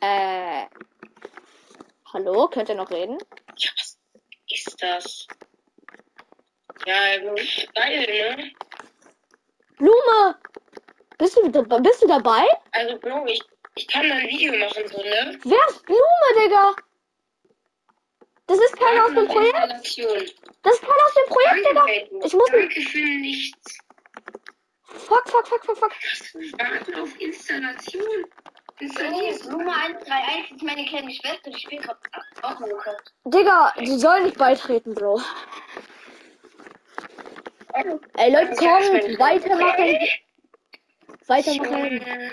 [SPEAKER 1] Äh. Hallo, könnt ihr noch reden?
[SPEAKER 2] Ja, was ist das? Ja, geil, ne?
[SPEAKER 1] Blume! Bist du, bist du dabei?
[SPEAKER 2] Also, Bro, ich, ich kann da ein Video machen, so, ne?
[SPEAKER 1] Wer ist Blume, Digga? Das ist keiner aus dem Projekt. Das ist keiner aus dem Projekt, Digga. Ich muss.
[SPEAKER 2] Danke für nichts.
[SPEAKER 1] Fuck, fuck, fuck, fuck, fuck.
[SPEAKER 2] Warten auf Installation. Installieren.
[SPEAKER 3] Nummer 131 ist meine kleine Schwester, die spielt gerade auch Minecraft.
[SPEAKER 1] Digga, sie soll nicht beitreten, Bro. Ey, Leute, komm, weitermachen. Weitermachen.
[SPEAKER 2] Junge.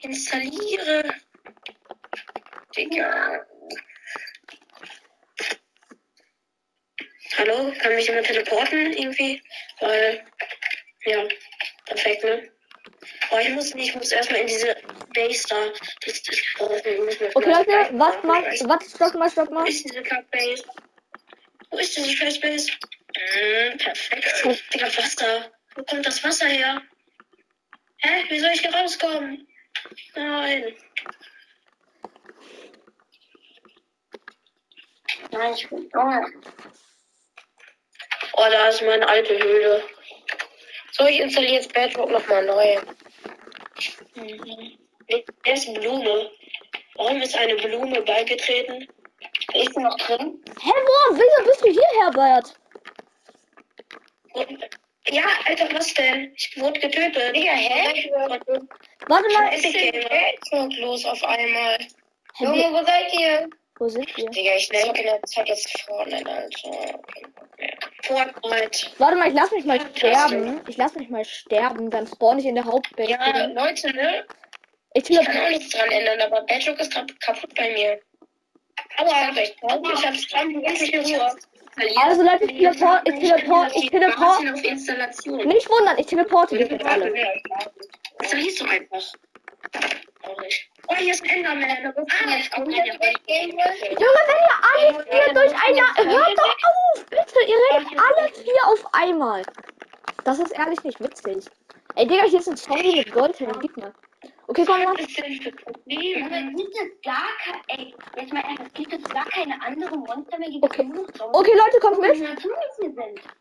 [SPEAKER 2] Installiere. Digga. Hallo, kann mich jemand teleporten irgendwie? Weil, ja, perfekt, ne? Oh, ich muss nicht, ich muss erstmal in diese Base da. Das, das mir
[SPEAKER 1] Okay, Leute, was macht. Warte, stopp mal, stopp
[SPEAKER 2] Wo
[SPEAKER 1] mal.
[SPEAKER 2] ist diese Kackbase? Wo ist diese Scheißbase? Mm, perfekt. Digga, Wasser. Wo kommt das Wasser her? Hä? Wie soll ich hier rauskommen? Nein.
[SPEAKER 3] Nein, ich bin Junge.
[SPEAKER 2] Oh, da ist meine alte Höhle. So, ich installiere jetzt Bedrock nochmal neu. Mhm. Wer ist Blume? Warum ist eine Blume beigetreten?
[SPEAKER 3] Ist sie noch drin?
[SPEAKER 1] Hä, wo? Wieso bist du hier, Herbert?
[SPEAKER 2] Und, ja, Alter, was denn? Ich wurde getötet.
[SPEAKER 3] Digga, hä?
[SPEAKER 1] Warte mal.
[SPEAKER 2] was ist denn Bedrock los auf einmal?
[SPEAKER 1] Hä,
[SPEAKER 3] Junge, wo seid ihr?
[SPEAKER 1] Wo sind wir?
[SPEAKER 2] Digga, ich denke der Zeit jetzt vorne, also. Fortnite.
[SPEAKER 1] Warte mal, ich lass mich mal sterben. Ich lass mich mal sterben, dann spawn ich in der Hauptbase.
[SPEAKER 2] Ja, Leute, ne?
[SPEAKER 1] Ich
[SPEAKER 2] Ich kann auch nichts dran ändern, aber Bedrock ist kaputt bei mir. Aua, ich ich hab's dran, ich hab's Ruhe.
[SPEAKER 1] Also Leute, ich teleport, ich teleport, ich teleport. Nicht wundern, ich teleporte dich jetzt alle.
[SPEAKER 2] Installierst du einfach. Oh, hier ist ein Enderman.
[SPEAKER 3] Ah, das Game wohl?
[SPEAKER 1] Junge, wenn ihr alle vier durcheinander. Hört doch auf! Bitte, ihr redet alle vier auf einmal. Das ist ehrlich nicht witzig. Ey, Digga, hier ist ein Zombie mit Goldhelm. Gib mir. Okay, komm
[SPEAKER 2] ist für
[SPEAKER 3] Junge,
[SPEAKER 2] Probleme?
[SPEAKER 3] gibt es gar keine, ey, jetzt mal ernst, gibt es gar keine anderen Monster mehr, die
[SPEAKER 1] Okay. Okay, Leute, kommt mit.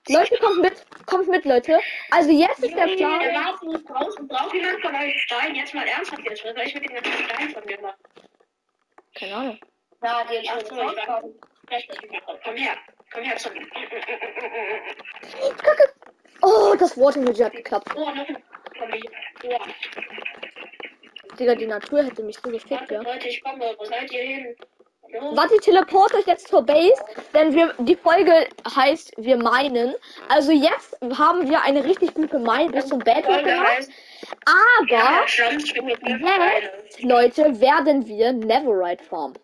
[SPEAKER 1] Leute, kommt mit. Kommt mit, Leute. Also jetzt ist der Plan.
[SPEAKER 2] nicht draußen. Braucht jemand von euch Stein? Jetzt mal ernsthaft jetzt. Was soll ich mit dem ganzen Stein von mir machen?
[SPEAKER 1] Keine Ahnung.
[SPEAKER 2] So,
[SPEAKER 3] schon
[SPEAKER 2] ich. Komm her. Komm her zu mir.
[SPEAKER 1] Kacke. Oh, das Water-Emoji hat geklappt.
[SPEAKER 2] Oh, noch ein. Oh.
[SPEAKER 1] Digga, die Natur hätte mich so gefickt, ja.
[SPEAKER 2] Leute, ich komme. Wo seid ihr hin?
[SPEAKER 1] Warte, ich teleporte euch jetzt zur Base, denn wir, die Folge heißt Wir meinen. Also jetzt haben wir eine richtig gute Mine bis zum
[SPEAKER 2] Folge
[SPEAKER 1] gemacht. Aber
[SPEAKER 2] ja,
[SPEAKER 1] jetzt, Leute, werden wir Neverite farmen.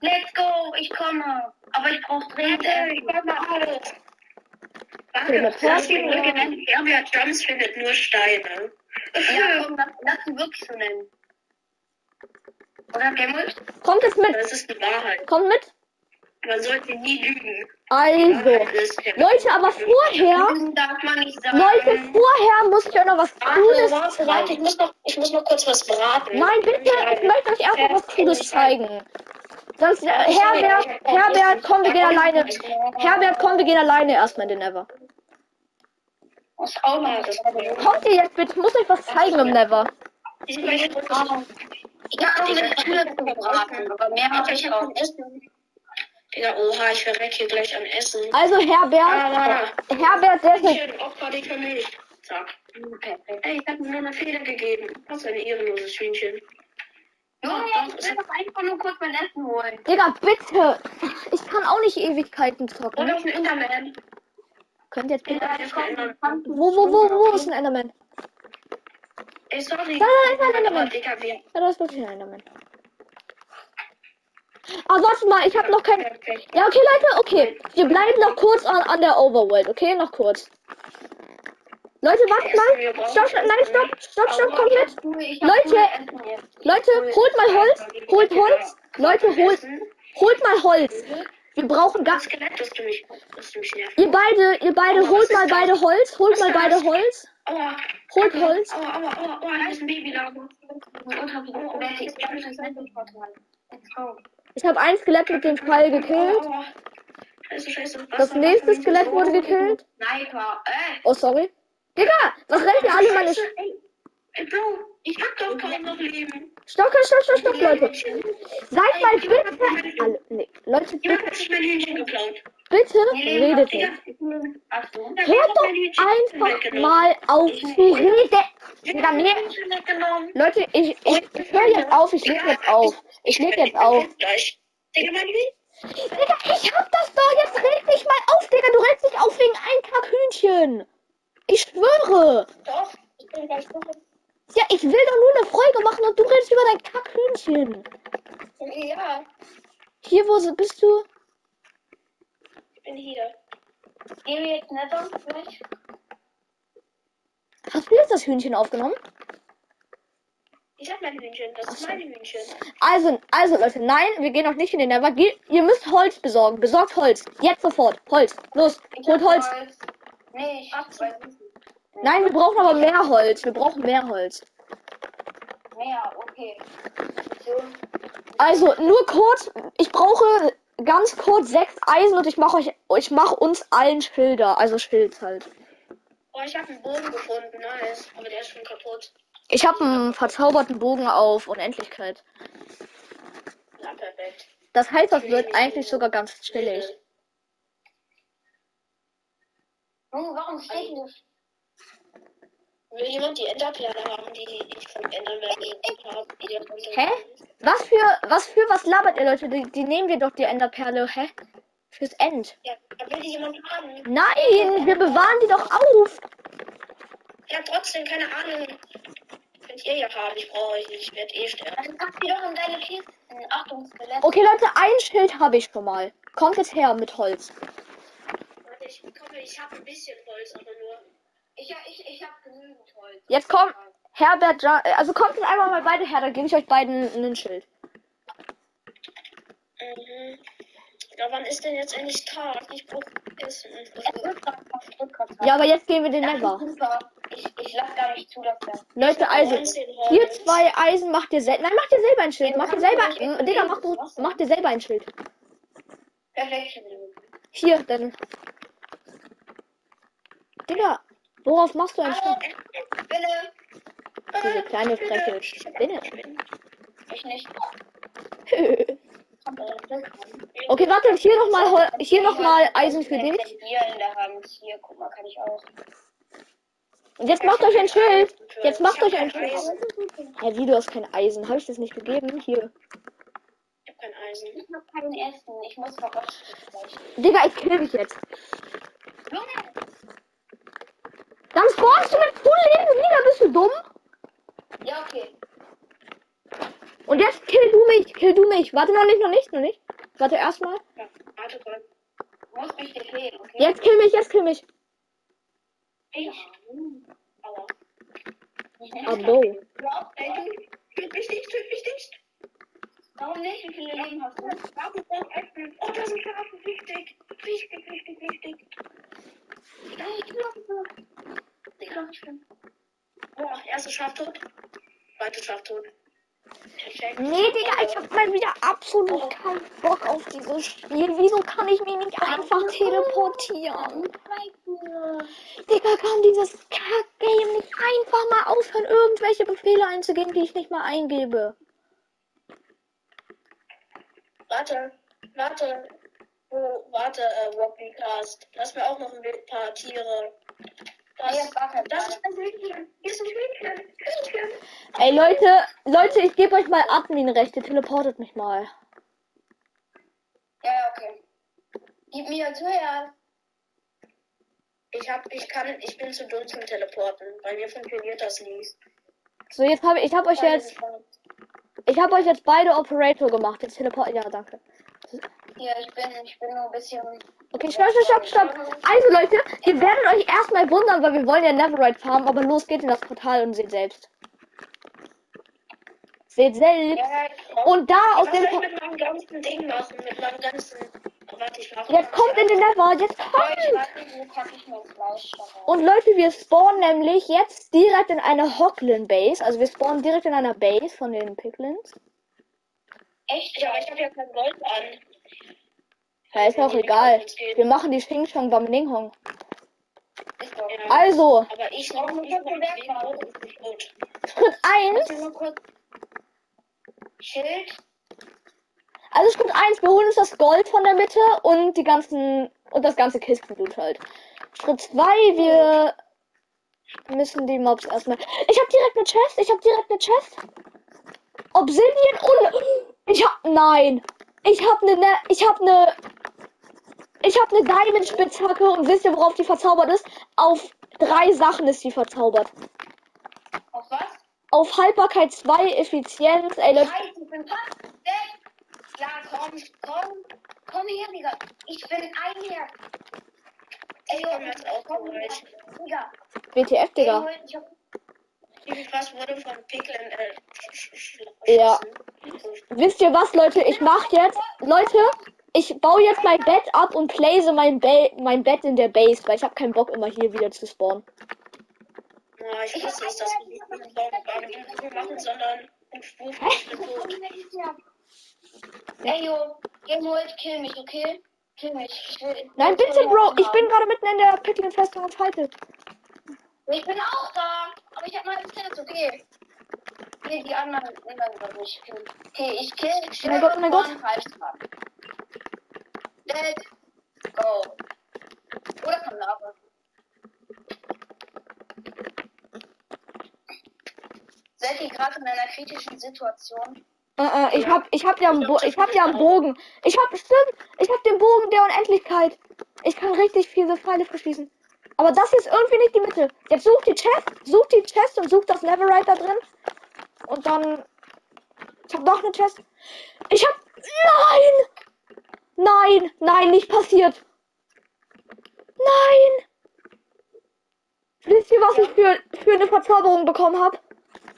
[SPEAKER 3] Let's go, ich komme. Aber ich brauche dringend
[SPEAKER 2] Warte, ich komme auch. Danke. Lass ihn nur genannt. Ja, wer Jumps findet nur Steine.
[SPEAKER 3] Ja, komm, lass, lass ihn wirklich so nennen. Oder Gemmel?
[SPEAKER 1] Kommt jetzt mit,
[SPEAKER 2] Das ist die Wahrheit.
[SPEAKER 1] kommt mit.
[SPEAKER 2] Man sollte nie lügen.
[SPEAKER 1] Also,
[SPEAKER 2] ist
[SPEAKER 1] Leute, aber vorher,
[SPEAKER 3] darf man nicht sagen.
[SPEAKER 1] Leute, vorher muss ich euch noch was Cooles
[SPEAKER 2] Warte, warte, warte, ich
[SPEAKER 1] zeigen.
[SPEAKER 2] muss noch, ich muss noch kurz was braten.
[SPEAKER 1] Nein, bitte, ich möchte euch erst noch was Cooles zeigen. Sonst, äh, Herbert, Herbert, komm, wir gehen alleine. Herbert, komm, wir gehen alleine erstmal in den Never. Kommt ihr jetzt bitte? Ich muss euch was zeigen im Never.
[SPEAKER 2] Ich möchte kurz
[SPEAKER 3] Ich hab noch mit Kühe gebraten, aber mehr habe ich auch nicht.
[SPEAKER 2] Digga, oha, ich verreck hier gleich am Essen.
[SPEAKER 1] Also Herbert,
[SPEAKER 2] Ah,
[SPEAKER 1] Herbert, der ist
[SPEAKER 2] Hier, Opfer, die für mich. Zack. Ey, ich hab mir eine Feder gegeben. Was ein ehrenloses Hühnchen.
[SPEAKER 3] Junge, ich will doch einfach nur kurz mein Essen holen.
[SPEAKER 1] Digga, bitte. Ich kann auch nicht Ewigkeiten zocken.
[SPEAKER 2] Und auf den Enderman.
[SPEAKER 1] Könnt ihr jetzt bitte. Wo, wo, wo, wo ist ein Enderman?
[SPEAKER 2] Ey, sorry.
[SPEAKER 1] Da, da ist ein Enderman. Ja, da ist wirklich ein Enderman. Ah, warte mal, ich hab noch kein. Ja, okay, Leute, okay. Wir bleiben noch kurz an, an der Overworld, okay? Noch kurz. Leute, wartet mal. Stopp, stopp, nein, stopp, stopp, stopp.
[SPEAKER 3] Ich hab
[SPEAKER 1] Leute. Leute, holt mal Holz. Holt Holz. Leute, holt, holt mal Holz. Wir brauchen
[SPEAKER 2] nervt.
[SPEAKER 1] Ihr beide, ihr beide, holt mal beide Holz. Holt mal beide Holz.
[SPEAKER 2] Aua.
[SPEAKER 1] Holt Holz.
[SPEAKER 2] Aua, aua, aua, aua, da ist ein Babylama.
[SPEAKER 1] Ich habe ein Skelett mit dem Pfeil gekillt. Das nächste Skelett wurde gekillt.
[SPEAKER 3] Äh.
[SPEAKER 1] Oh, sorry. Digga, was rennt ihr alle meine...
[SPEAKER 2] Ey, Bro, ich hab doch kaum noch Leben.
[SPEAKER 1] Stopp, stopp, stopp, stopp, Leute. Seid mal bitte... Alle, nee, Leute, bitte,
[SPEAKER 2] sich mein Hühnchen geklaut.
[SPEAKER 1] bitte redet nicht. Hört doch einfach mal auf zu reden.
[SPEAKER 2] Hühnchen.
[SPEAKER 1] Leute, ich, ich, ich höre jetzt auf, ich leg jetzt auf. Ich leg jetzt auf.
[SPEAKER 2] Digga, Hühnchen.
[SPEAKER 1] Ich hab das doch, jetzt reg dich mal auf, Digga, du regst dich auf wegen ein Kackhühnchen. Ich schwöre.
[SPEAKER 2] Doch. Ich bin gleich durch.
[SPEAKER 1] Ja, ich will doch nur eine Folge machen und du redest über dein Kackhühnchen.
[SPEAKER 2] Ja,
[SPEAKER 1] Hier, wo bist du?
[SPEAKER 2] ich bin hier.
[SPEAKER 3] Gehen wir jetzt um, vielleicht?
[SPEAKER 1] Hast du jetzt das Hühnchen aufgenommen?
[SPEAKER 2] Ich hab mein Hühnchen. Das ist mein Hühnchen.
[SPEAKER 1] Also, also Leute, nein, wir gehen noch nicht in den Never. Ge ihr müsst Holz besorgen. Besorgt Holz. Jetzt sofort. Holz. Los,
[SPEAKER 3] Ich
[SPEAKER 1] holt
[SPEAKER 3] hab
[SPEAKER 1] Holz.
[SPEAKER 3] Nee, ich hab zwei
[SPEAKER 1] Nein, wir brauchen aber mehr Holz. Wir brauchen mehr Holz.
[SPEAKER 3] mehr, okay. So,
[SPEAKER 1] Also, nur kurz, ich brauche ganz kurz sechs Eisen und ich mache euch, ich mache uns allen Schilder. Also Schild halt.
[SPEAKER 2] Oh, ich hab einen Bogen gefunden. Nice. Aber der ist schon kaputt.
[SPEAKER 1] Ich habe einen verzauberten Bogen auf Unendlichkeit.
[SPEAKER 2] Ja, perfekt.
[SPEAKER 1] Das heißt, das wird eigentlich sogar ganz chillig.
[SPEAKER 3] Junge, warum steht nicht?
[SPEAKER 2] Will jemand die Enderperle haben, die ich vom Enderman habe?
[SPEAKER 1] Hä? Was für, was für, was labert ihr Leute? Die, die nehmen wir doch die Enderperle, hä? Fürs End.
[SPEAKER 2] Ja, da will die jemand haben.
[SPEAKER 1] Nein, wir bewahren die doch auf.
[SPEAKER 2] Ja, trotzdem, keine Ahnung. Könnt ihr ja haben. Ich brauche euch nicht. Ich werde eh sterben.
[SPEAKER 3] Dann pack die doch in deine Kisten. Achtung, Skelett.
[SPEAKER 1] Okay, Leute, ein Schild habe ich schon mal. Kommt jetzt her mit Holz.
[SPEAKER 2] Ich komme, ich habe ein bisschen Holz, aber nur.
[SPEAKER 3] Ich, ich, ich hab genügend Holz.
[SPEAKER 1] Jetzt kommt Herbert, Ja- also kommt jetzt einfach mal beide her, dann gebe ich euch beiden ein Schild.
[SPEAKER 2] Mhm. Ja, wann ist denn jetzt endlich Tag? Ich brauche Essen.
[SPEAKER 1] Ja, aber jetzt gehen wir den
[SPEAKER 3] Das
[SPEAKER 1] Never.
[SPEAKER 3] Ich, ich lass gar nicht zu, dass der.
[SPEAKER 1] Leute, also,
[SPEAKER 2] 19 Holz.
[SPEAKER 1] hier zwei Eisen, macht ihr selber. Nein, macht ihr selber ein Schild. Macht ihr selber. Digga, macht, du- macht ihr selber ein Schild.
[SPEAKER 3] Perfekt.
[SPEAKER 1] Hier, dann. Digga, worauf machst du ein
[SPEAKER 3] Hallo,
[SPEAKER 1] Schild?
[SPEAKER 3] Bille.
[SPEAKER 1] Diese kleine freche Spinne.
[SPEAKER 3] Ich nicht.
[SPEAKER 1] Okay, warte, hier nochmal hier noch mal Eisen für dich.
[SPEAKER 3] Hier in der Hand. Hier, guck mal, kann ich auch.
[SPEAKER 1] Und jetzt macht euch ein Schild. Jetzt macht
[SPEAKER 2] hab
[SPEAKER 1] euch ein Schild. Hä, wie du hast kein Eisen? Habe ich das nicht gegeben? Hier.
[SPEAKER 2] Ich habe kein Eisen.
[SPEAKER 3] Ich hab kein Essen. Ich muss verrosten gleich.
[SPEAKER 1] Digga, ich kill dich jetzt.
[SPEAKER 3] Junge!
[SPEAKER 1] Dann spawnst du mit Full Leben wieder. Bist du dumm?
[SPEAKER 3] Ja, okay.
[SPEAKER 1] Und jetzt kill du mich. Kill du mich. Warte noch nicht, noch nicht, noch nicht. Warte erstmal.
[SPEAKER 2] Ja, warte kurz.
[SPEAKER 3] Du musst mich hier killen, okay?
[SPEAKER 1] Jetzt kill mich, jetzt kill mich.
[SPEAKER 3] Ich.
[SPEAKER 2] Aua.
[SPEAKER 1] Abo.
[SPEAKER 2] Töt mich nicht, töt mich nicht.
[SPEAKER 3] Warum nicht? Wie viele Leben hast du?
[SPEAKER 2] Warum braucht Äpfel? Oh, das ist Schafen. Wichtig. Wichtig, wichtig, wichtig.
[SPEAKER 3] Ja, ich auf dem Digga, ich bin.
[SPEAKER 2] Boah, erstes Schaf tot. Zweites Schaf tot.
[SPEAKER 1] Nee, Digga, ich hab mal wieder absolut keinen Bock auf dieses Spiel. Wieso kann ich mich nicht einfach teleportieren? Digga, kann dieses Kack-Game nicht einfach mal aufhören, irgendwelche Befehle einzugeben, die ich nicht mal eingebe?
[SPEAKER 2] Warte, warte. Oh, warte, äh, Robbicast. Lass mir auch noch ein paar Tiere. Das,
[SPEAKER 3] kein
[SPEAKER 2] das ist ein Mädchen. Hier ist ein Mädchen.
[SPEAKER 1] Ey, Leute, Leute, ich gebe euch mal Adminrechte. Teleportet mich mal.
[SPEAKER 3] Ja, ja, okay. Gib mir zuerst.
[SPEAKER 2] Ich hab, ich kann, ich bin zu dumm zum Teleporten. Bei mir funktioniert das nicht.
[SPEAKER 1] So, jetzt habe ich habe euch jetzt ich habe euch jetzt beide Operator gemacht. Jetzt teleport. Ja, danke.
[SPEAKER 3] Hier, ich bin, ich bin nur ein bisschen.
[SPEAKER 1] Okay, stopp, stopp, stopp. Also Leute, ihr werdet euch erstmal wundern, weil wir wollen ja Neverite farmen, aber los geht in das Portal und seht selbst. Seht selbst.
[SPEAKER 3] Ja,
[SPEAKER 1] Und da aus dem Po-
[SPEAKER 2] mit meinem ganzen Ding machen? Mit meinem ganzen. Warte, ich.
[SPEAKER 1] Jetzt kommt in den Never, jetzt kommt. Und Leute, wir spawnen nämlich jetzt direkt in einer Hocklin Base. Also wir spawnen direkt in einer Base von den Piglins.
[SPEAKER 3] Echt?
[SPEAKER 2] Ja, ich habe ja kein Gold an.
[SPEAKER 1] Ja, ist auch egal. Wir machen die Xing Shang Bam Ning Hong.
[SPEAKER 3] Ist doch.
[SPEAKER 2] Ja.
[SPEAKER 1] Also,
[SPEAKER 2] Aber ich noch nicht.
[SPEAKER 1] Schritt 1.
[SPEAKER 3] Warte nur kurz. Schild.
[SPEAKER 1] Also Schritt 1, wir holen uns das Gold von der Mitte und die ganzen und das ganze Kistenblut halt. Schritt 2, wir müssen die Mobs erstmal. Ich habe direkt eine Chest, ich habe direkt eine Chest. Obsidian und ich hab nein. Ich habe eine ne, ich habe eine ich habe eine Diamond Spitzhacke und wisst ihr worauf die verzaubert ist? Auf drei Sachen ist die verzaubert.
[SPEAKER 3] Auf was?
[SPEAKER 1] Auf Haltbarkeit 2, Effizienz, ey Leute,
[SPEAKER 3] Ja, komm, komm. Komm her, Digga. Ich bin ein Herz. Ey,
[SPEAKER 2] Ich komm jetzt auch
[SPEAKER 3] komm her. Digga.
[SPEAKER 1] WTF, Digga.
[SPEAKER 3] Ey, ich hab
[SPEAKER 2] Wie viel was wurde von Pickeln äh,
[SPEAKER 1] Ja. Wisst ihr was, Leute? Ich mach jetzt, Leute, ich baue jetzt mein Bett ab und place mein, Be mein Bett in der Base, weil ich habe keinen Bock immer hier wieder zu spawnen.
[SPEAKER 2] Ja, ich hasse es, dass wir nicht mit dem Baum machen, sondern ich bin tot.
[SPEAKER 3] Ey, yo. Game World, kill mich, okay? Kill mich. Ich will,
[SPEAKER 1] Nein, bitte, Bro, ich bin gerade mitten in der Pickling-Festung und halte.
[SPEAKER 3] Ich bin auch da. Aber ich hab mal Herz, okay? Nee, die anderen, anderen wird nicht killen. Okay, ich kill. Ich
[SPEAKER 1] Mein Gott, mein Gott.
[SPEAKER 3] Dead. Go. Oder kann Lava. Seid ihr gerade in einer kritischen Situation?
[SPEAKER 1] Äh, äh, ich hab, ich hab ja einen, Bo ich hab ja einen Bogen. Ich hab, stimmt, ich hab den Bogen der Unendlichkeit. Ich kann richtig viele Pfeile verschießen. Aber das hier ist irgendwie nicht die Mitte. Jetzt such die Chest, such die Chest und such das Neverite da drin. Und dann. Ich hab noch eine Chest. Ich hab. Nein! Nein, nein, nicht passiert. Nein! Wisst ihr, was ich für, für eine Verzauberung bekommen habe?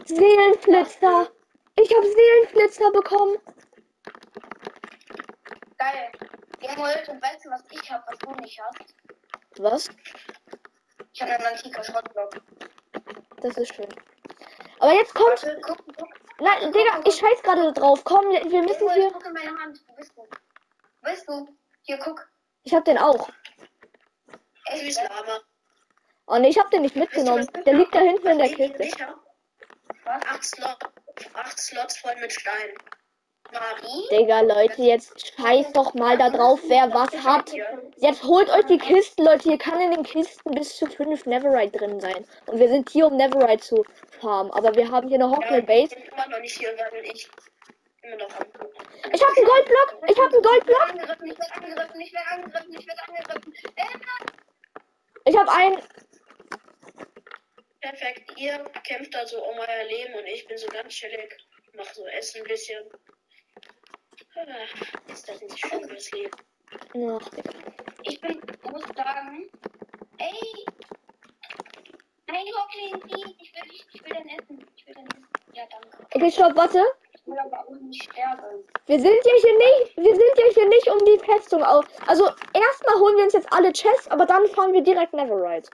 [SPEAKER 1] Seelenflitzer. Ich habe Seelenflitzer bekommen.
[SPEAKER 3] Geil. World, und weißt du, was ich hab, was du nicht hast?
[SPEAKER 1] Was?
[SPEAKER 3] Ich hab einen antiken Schrottblock.
[SPEAKER 1] Das ist schön. Aber jetzt kommt.
[SPEAKER 3] Warte, guck, guck.
[SPEAKER 1] Nein, Digga, ich scheiß gerade drauf. Komm, wir müssen
[SPEAKER 3] World,
[SPEAKER 1] hier.
[SPEAKER 3] guck in meine Hand. Wo bist du? Wo bist du? Hier, guck.
[SPEAKER 1] Ich hab den auch.
[SPEAKER 3] Ey,
[SPEAKER 2] Süß Lama.
[SPEAKER 1] Oh ne, ich hab den nicht mitgenommen. Der liegt da hinten in der Kiste.
[SPEAKER 3] Was?
[SPEAKER 2] Acht, Slot, acht Slots voll mit Stein.
[SPEAKER 3] Marie?
[SPEAKER 1] Digga, Leute, jetzt scheiß doch mal da drauf, wer was hat. Jetzt holt euch die Kisten, Leute. Hier kann in den Kisten bis zu fünf Neverite drin sein. Und wir sind hier, um Neverite zu farmen. Aber wir haben hier eine Hockle
[SPEAKER 2] ich
[SPEAKER 1] Base.
[SPEAKER 2] bin immer noch nicht hier, weil ich immer noch am.
[SPEAKER 1] Ich hab einen Goldblock. Ich hab einen Goldblock.
[SPEAKER 3] Angegriffen, ich werde angegriffen, ich werde angegriffen, ich werde angegriffen.
[SPEAKER 1] Ich hab einen.
[SPEAKER 2] Perfekt, ihr kämpft da so um euer Leben und ich bin so ganz chillig. Mach so Essen ein bisschen. Ah, Ist das nicht schön, das Leben?
[SPEAKER 1] Digga.
[SPEAKER 3] ich bin, muss sagen, ey, nein, Hocklin, ich will, ich, ich will dein Essen, ich will dein Essen. Ja, danke.
[SPEAKER 1] Okay, stopp, warte.
[SPEAKER 3] Ich will aber auch nicht sterben.
[SPEAKER 1] Wir sind ja hier nicht, wir sind ja hier nicht um die Festung auf. Also erstmal holen wir uns jetzt alle Chests, aber dann fahren wir direkt Neverite.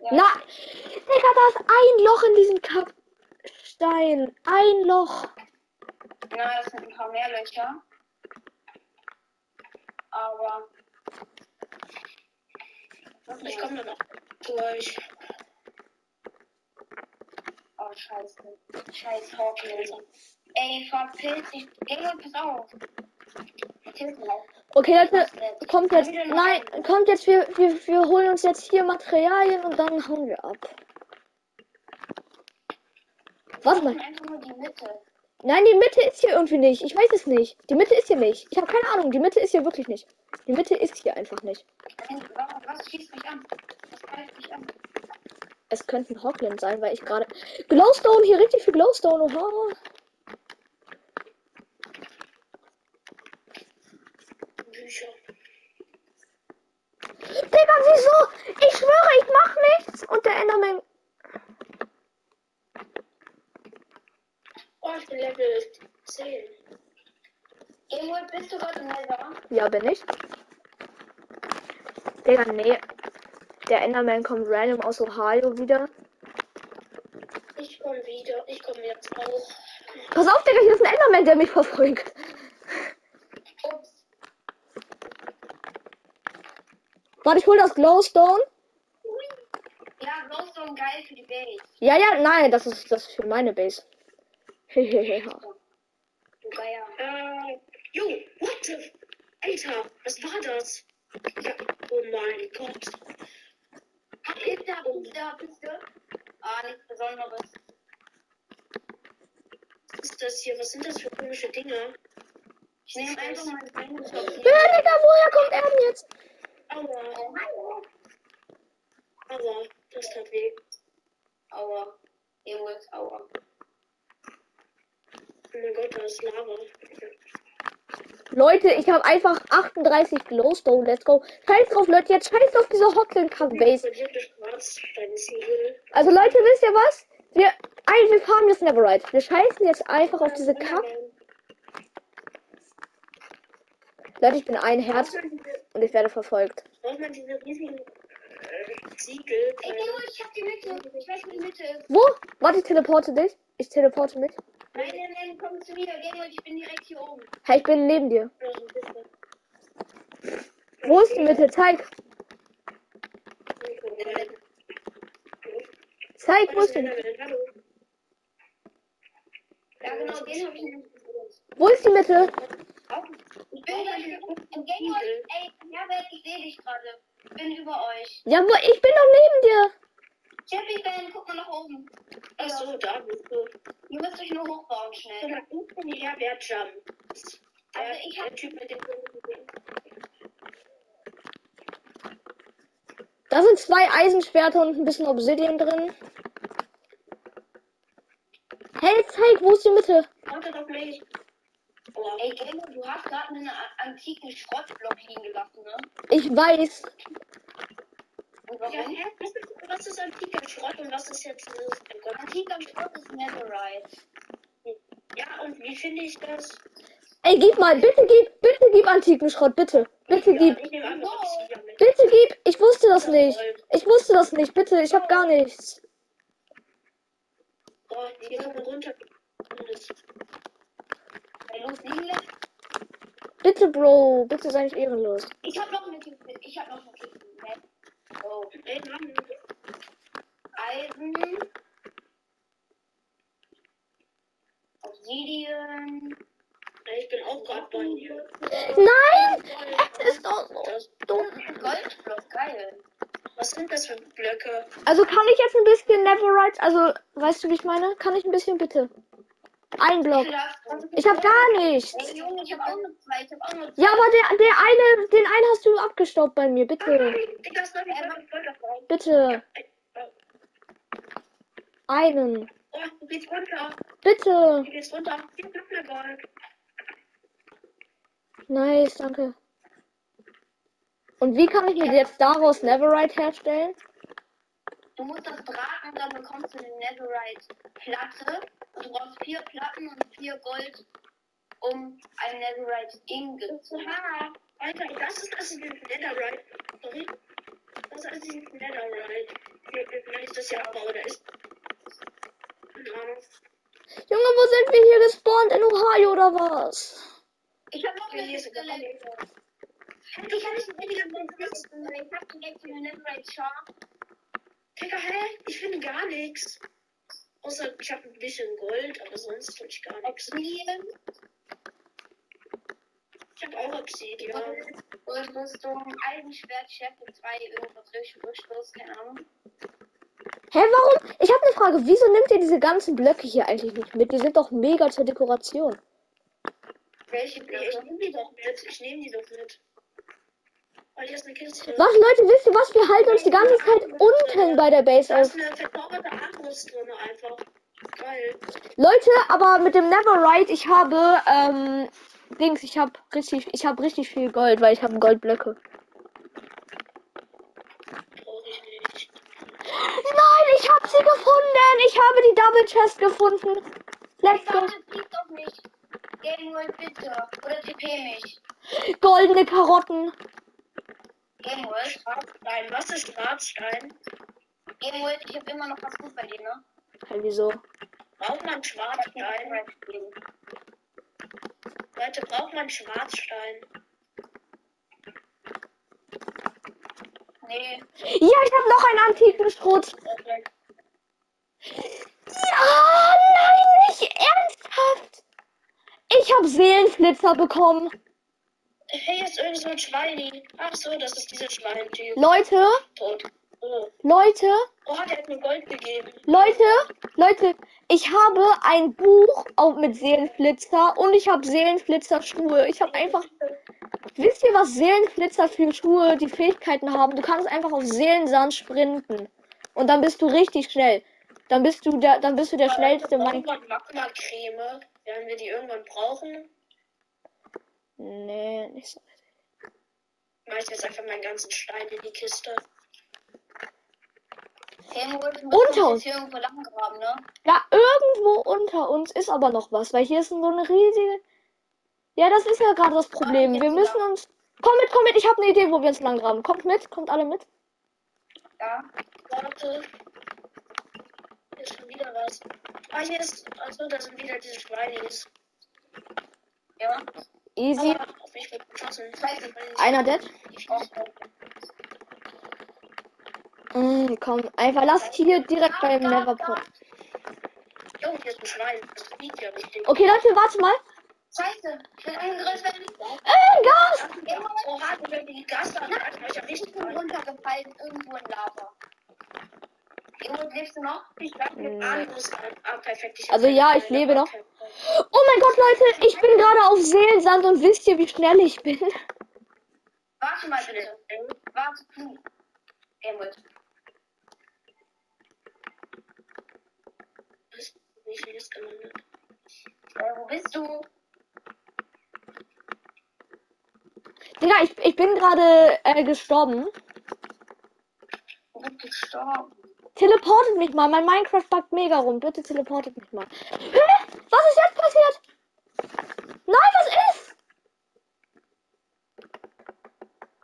[SPEAKER 3] Ja.
[SPEAKER 1] Na, Digga, da ist ein Loch in diesem Kackstein. Ein Loch.
[SPEAKER 3] Na, es sind ein paar mehr Löcher. Aber.
[SPEAKER 2] Ich komme dann auch durch.
[SPEAKER 3] Oh, scheiße. Scheiß Hawkins. Ey, verpiss dich. Geh mal, pass auf.
[SPEAKER 1] Okay, Leute, kommt jetzt. Nein, kommt jetzt, wir, wir, wir holen uns jetzt hier Materialien und dann hauen wir ab. Warte mal. Nein, die Mitte ist hier irgendwie nicht. Ich weiß es nicht. Die Mitte ist hier nicht. Ich habe keine Ahnung. Die Mitte ist hier wirklich nicht. Die Mitte ist hier einfach nicht.
[SPEAKER 3] Was, schießt mich an? Was greift mich an?
[SPEAKER 1] Es könnte ein Hockland sein, weil ich gerade. Glowstone, hier richtig viel Glowstone. Oha.
[SPEAKER 2] Bücher.
[SPEAKER 1] Digga, wieso? Ich schwöre, ich mach nichts. Und der Enderman.
[SPEAKER 2] Oh, ich bin Level 10.
[SPEAKER 3] Emil, bist du gerade im Nether?
[SPEAKER 1] Ja, bin ich. Digga, nee. Der Enderman kommt random aus Ohio wieder.
[SPEAKER 2] Ich komme wieder. Ich komme jetzt auch.
[SPEAKER 1] Pass auf, Digga, hier ist ein Enderman, der mich verfolgt. Warte, ich hol das Glowstone.
[SPEAKER 3] Ja, Glowstone geil für die Base.
[SPEAKER 1] Ja, ja, nein, das ist das ist für meine Base. Hehehe.
[SPEAKER 3] Du Geier.
[SPEAKER 2] Äh, jo, what the? Alter, was war das? Ja, oh mein Gott.
[SPEAKER 3] Ist da, bist da, bist du? Ah, nichts Besonderes.
[SPEAKER 2] Was ist das hier? Was sind das für komische Dinge?
[SPEAKER 3] Ich nehme einfach mal das eine
[SPEAKER 1] Ja, Digga, woher kommt er denn jetzt?
[SPEAKER 2] Aua, das tat weh.
[SPEAKER 3] Aua. Emil, aua.
[SPEAKER 2] Oh mein Gott, da ist Lava.
[SPEAKER 1] Leute, ich habe einfach 38 Glowstone. Let's go. Scheiß drauf, Leute. Jetzt scheiß auf diese Hockland Cup Base.
[SPEAKER 2] Verlierte schwarz, dein Ziegel.
[SPEAKER 1] Also, Leute, wisst ihr was? Wir, ein, wir farmen jetzt Neverite. Wir scheißen jetzt einfach auf diese Cup. Leute, ich bin ein Herz und ich werde verfolgt.
[SPEAKER 2] Äh, Ziegel?
[SPEAKER 3] Ey, Emil, ich hab die Mitte. Ich weiß, wo die Mitte ist.
[SPEAKER 1] Wo? Warte, ich teleporte dich. Ich teleporte mich.
[SPEAKER 3] Nein, nein, nein, komm zu mir. Emil, ich bin direkt hier oben.
[SPEAKER 1] Hey, ich bin neben dir. Wo ist die Mitte? Zeig. Zeig, wo ist die Mitte?
[SPEAKER 3] Ja, genau, den hab ich nicht gesehen.
[SPEAKER 1] Wo ist die Mitte?
[SPEAKER 3] Ich bin gleich im Gameboy. Ey, Herbert, ich sehe dich gerade. Ich bin über euch.
[SPEAKER 1] Ja, wo? Ich bin doch neben dir.
[SPEAKER 3] Chippy Ben, guck mal nach oben.
[SPEAKER 2] Ach so, da bist du.
[SPEAKER 3] Ihr müsst euch nur hochbauen, schnell.
[SPEAKER 2] Da unten her, wer jumpt. Der,
[SPEAKER 3] Also ich hab-
[SPEAKER 2] der Typ mit dem.
[SPEAKER 1] Da sind zwei Eisenschwerter und ein bisschen Obsidian drin. Hey, zeig, wo ist die Mitte?
[SPEAKER 2] Wartet auf mich.
[SPEAKER 3] Ey, Gameboy, du hast gerade einen antiken Schrottblock liegen gelassen, ne?
[SPEAKER 1] Ich weiß.
[SPEAKER 3] Und
[SPEAKER 2] ja,
[SPEAKER 3] warum?
[SPEAKER 2] hä? was ist, antiker Schrott und was ist jetzt das?
[SPEAKER 3] Antiker Schrott ist Netherite.
[SPEAKER 2] Ja, und wie finde ich das?
[SPEAKER 1] Ey, gib mal, bitte gib, bitte gib antiken Schrott, bitte. Bitte
[SPEAKER 2] Ja,
[SPEAKER 1] gib, bitte gib. Ich wusste das nicht. Ich wusste das nicht, bitte. Ich hab gar nichts.
[SPEAKER 2] Oh, hier kann man runter.
[SPEAKER 3] Ey, los, liegen lässt.
[SPEAKER 1] Bitte, Bro, bitte sei nicht ehrenlos.
[SPEAKER 3] Ich hab noch eine Kiste. Ich hab noch eine Kiste. Ne? Oh.
[SPEAKER 2] Ey, Mann.
[SPEAKER 3] Eisen. Obsidian.
[SPEAKER 2] Ich bin auch gerade bei dir.
[SPEAKER 1] Nein! Es ist doch so
[SPEAKER 2] Das,
[SPEAKER 1] dumm.
[SPEAKER 3] Goldblock, geil.
[SPEAKER 2] was sind das für Blöcke?
[SPEAKER 1] Also kann ich jetzt ein bisschen Neverite, also weißt du, wie ich meine? Kann ich ein bisschen bitte? Ein Block. Ich hab gar nichts. Ja, aber der, der eine, den einen hast du abgestaubt bei mir, bitte.
[SPEAKER 2] Digga, ist noch nicht mal voll davon.
[SPEAKER 1] Bitte. Einen.
[SPEAKER 2] Oh.
[SPEAKER 1] Bitte. Nice, danke. Und wie kann ich mir jetzt daraus Neverite herstellen?
[SPEAKER 3] Du musst das braten, dann bekommst du eine Netherite-Platte. Und du brauchst vier Platten und vier Gold, um ein Netherite-Ingot zu.
[SPEAKER 2] Aha. Alter, das ist das ist dieses Netherite. Sorry. Das ist dieses Netherite. Hier, Wenn ich das hier abbaue, da ist. Keine Ahnung.
[SPEAKER 1] Junge, wo sind wir hier gespawnt? In Ohio oder was?
[SPEAKER 3] Ich hab noch
[SPEAKER 2] Ja,
[SPEAKER 3] eine Level.
[SPEAKER 2] Ich kann nicht weniger
[SPEAKER 3] Ich hab direkt eine Netherite-Char.
[SPEAKER 2] Digga, hä? Ich finde gar nichts. Außer ich habe ein bisschen Gold, aber sonst finde ich gar nichts.
[SPEAKER 3] Obsidian.
[SPEAKER 2] Ich hab auch Obsidian.
[SPEAKER 3] Und Rüstung, Eisenschwert, Schärfe 2, irgendwas durch Rückstoß, keine Ahnung.
[SPEAKER 1] Hä, warum? Ich habe eine Frage. Wieso nimmt ihr diese ganzen Blöcke hier eigentlich nicht mit? Die sind doch mega zur Dekoration.
[SPEAKER 3] Welche
[SPEAKER 2] Nee, ich
[SPEAKER 3] Blöcke?
[SPEAKER 2] nehme die doch mit. Ich nehme die doch mit. Oh, hier ist eine Kiste.
[SPEAKER 1] Was, Leute, wisst ihr was? Wir halten uns die ganze Zeit unten bei der Base auf.
[SPEAKER 2] ist eine verzauberte Armbrust drin einfach. Geil.
[SPEAKER 1] Leute, aber mit dem Neverite, ich habe, ähm, Dings, ich habe richtig, ich habe richtig viel Gold, weil ich habe Goldblöcke. Nein, ich habe sie gefunden. Ich habe die Double Chest gefunden. Let's go. Goldene Karotten.
[SPEAKER 3] Gameboy,
[SPEAKER 2] Schwarzstein. Was ist Schwarzstein?
[SPEAKER 3] Gameboy, ich hab immer noch was gut bei dir, ne?
[SPEAKER 1] Hä, wieso?
[SPEAKER 2] Braucht man Schwarzstein? Leute, braucht man Schwarzstein?
[SPEAKER 3] Nee.
[SPEAKER 1] Ja, ich habe noch einen antiken Schrot.
[SPEAKER 2] Okay.
[SPEAKER 1] Ja, nein, nicht ernsthaft. Ich habe Seelenflitzer bekommen.
[SPEAKER 2] Hey, ist irgend so ein Schweini. Ach so, das ist dieser Schweintyp.
[SPEAKER 1] Leute,
[SPEAKER 2] Tot. Oh.
[SPEAKER 1] Leute,
[SPEAKER 2] Oh, der hat mir Gold gegeben.
[SPEAKER 1] Leute, Leute, ich habe ein Buch auch mit Seelenflitzer und ich habe Seelenflitzer Schuhe. Ich habe einfach. Wisst ihr, was Seelenflitzer für Schuhe die Fähigkeiten haben? Du kannst einfach auf Seelensand sprinten. Und dann bist du richtig schnell. Dann bist du der, dann bist du der schnellste Mann.
[SPEAKER 2] Irgendwann Magma-Creme. Werden wir die irgendwann brauchen?
[SPEAKER 1] Nee, nicht so.
[SPEAKER 2] Mach ich jetzt einfach meinen ganzen Stein in die Kiste.
[SPEAKER 1] Unter uns.
[SPEAKER 3] irgendwo graben, ne?
[SPEAKER 1] Ja, irgendwo unter uns ist aber noch was, weil hier ist so eine riesige. Ja, das ist ja gerade das Problem. Wir müssen uns. Komm mit, komm mit, ich habe eine Idee, wo wir uns lang graben. Kommt mit, kommt alle mit.
[SPEAKER 3] Ja.
[SPEAKER 2] Warte. Hier ist schon wieder was. Ah, hier ist. Achso, da sind wieder diese Schweinis.
[SPEAKER 3] Ja.
[SPEAKER 1] Easy. Einer dead. Mm, komm, einfach lasst hier direkt beim
[SPEAKER 2] richtig.
[SPEAKER 1] Okay, Leute, warte mal.
[SPEAKER 3] Scheiße. Ich bin angegriffen.
[SPEAKER 1] Äh, Gas!
[SPEAKER 2] Die ich hab
[SPEAKER 3] Ich
[SPEAKER 2] richtig
[SPEAKER 3] bin runtergefallen irgendwo in Lava. Lebst du noch?
[SPEAKER 2] Ich mit. Ah, perfekt. Ich
[SPEAKER 1] Also ja, ich lebe noch. Oh mein Gott, Leute, ich bin gerade auf Seelensand und wisst ihr, wie schnell ich bin?
[SPEAKER 3] Warte mal bitte. Warte, du. Gameboy.
[SPEAKER 2] Wie viel ist gelandet?
[SPEAKER 3] Äh, wo bist du?
[SPEAKER 1] Digga, ich, ich bin gerade äh, gestorben.
[SPEAKER 3] Du bist gestorben.
[SPEAKER 1] Teleportet mich mal. Mein Minecraft buggt mega rum. Bitte teleportet mich mal. Hä? Was ist jetzt passiert? Nein, was ist?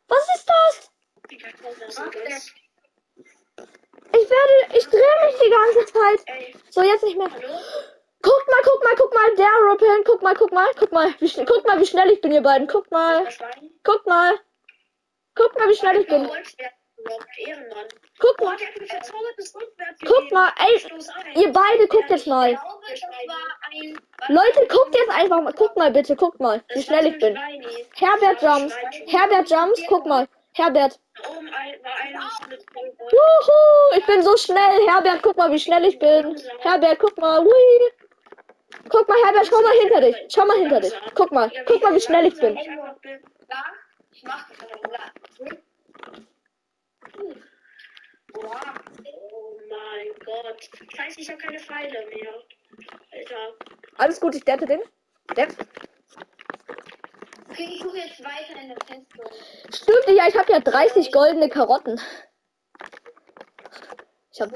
[SPEAKER 1] Was ist das? Ich werde, ich drehe mich die ganze Zeit. So, jetzt nicht mehr. Guckt mal, guck mal, guck mal, der Rippeln. Guck mal, guck mal, guck mal. Wie, guck mal, wie schnell ich bin, ihr beiden. Guck mal, guck mal. Guck mal, wie schnell ich bin. Guck mal, guck mal, ey, ihr beide guckt jetzt mal. Leute, guckt jetzt einfach mal. Guck mal bitte, guck mal, wie schnell ich bin. Herbert Jumps. Herbert Jumps, guck mal. Herbert. Wuhu, ich bin so schnell. Herbert, guck mal, wie schnell ich bin. Herbert, guck mal. Hui. Guck mal, Herbert, schau mal hinter dich. Schau mal hinter dich. Guck mal, guck mal, wie schnell ich bin.
[SPEAKER 3] Ich mach
[SPEAKER 2] Oh mein Gott. Scheiße, ich habe keine Pfeile mehr. Alter.
[SPEAKER 1] Alles gut, ich dette den. Depp.
[SPEAKER 3] Okay, ich suche jetzt weiter in der Festung.
[SPEAKER 1] Stimmt, ja, ich habe ja 30 goldene Karotten. Ich hab.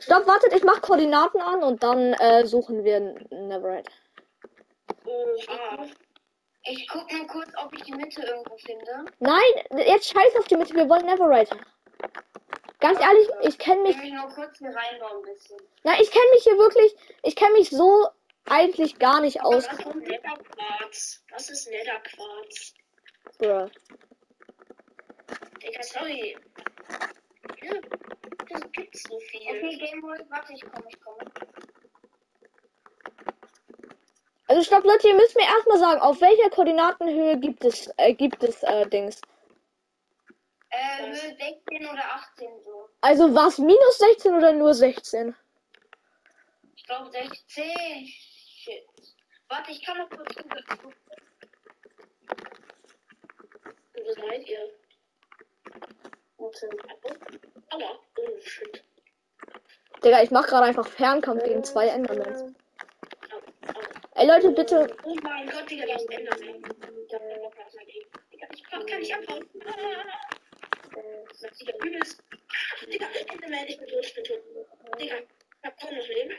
[SPEAKER 1] Stopp, wartet, ich mach Koordinaten an und dann äh, suchen wir Neverite.
[SPEAKER 2] Oha.
[SPEAKER 3] Ich guck mal kurz, ob ich die Mitte irgendwo finde.
[SPEAKER 1] Nein, jetzt scheiß auf die Mitte, wir wollen Neverite. Ganz ehrlich, ich kenne mich
[SPEAKER 3] Ich will nur kurz hier reinbauen ein bisschen.
[SPEAKER 1] Na, ich kenne mich hier wirklich, ich kenne mich so eigentlich gar nicht aus.
[SPEAKER 2] Was ist Netherquarz? Was ist Netherquarz?
[SPEAKER 1] Bruh.
[SPEAKER 2] Digga, sorry. Ja, das gibt's so viel.
[SPEAKER 3] Okay, Gameboy, warte, ich komme, ich komme.
[SPEAKER 1] Also stopp, Leute, ihr müsst mir erstmal sagen, auf welcher Koordinatenhöhe gibt es, äh, gibt es, äh, Dings.
[SPEAKER 3] Äh, Höhe 16 oder 18 so.
[SPEAKER 1] Also was, minus 16 oder nur 16?
[SPEAKER 3] Ich glaube 16. Shit. Warte, ich kann noch kurz gucken.
[SPEAKER 2] Wo seid ihr? Aua. Oh, shit.
[SPEAKER 1] Digga, ich mach gerade einfach Fernkampf gegen zwei Endermans.
[SPEAKER 2] Au, au.
[SPEAKER 1] Ey Leute, bitte.
[SPEAKER 2] Oh mein Gott, Digga, das ist Enderman. Ich kann nicht abhauen. Das ist Digga, übelst. Digga, Enderman, ich bin tot, ich bin tot. Digga, ich hab kaum noch Leben.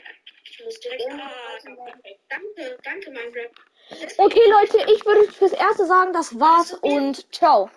[SPEAKER 2] Ich muss direkt. Ah, danke, danke, Minecraft.
[SPEAKER 1] Okay, Leute, ich würde fürs Erste sagen, das war's und ciao.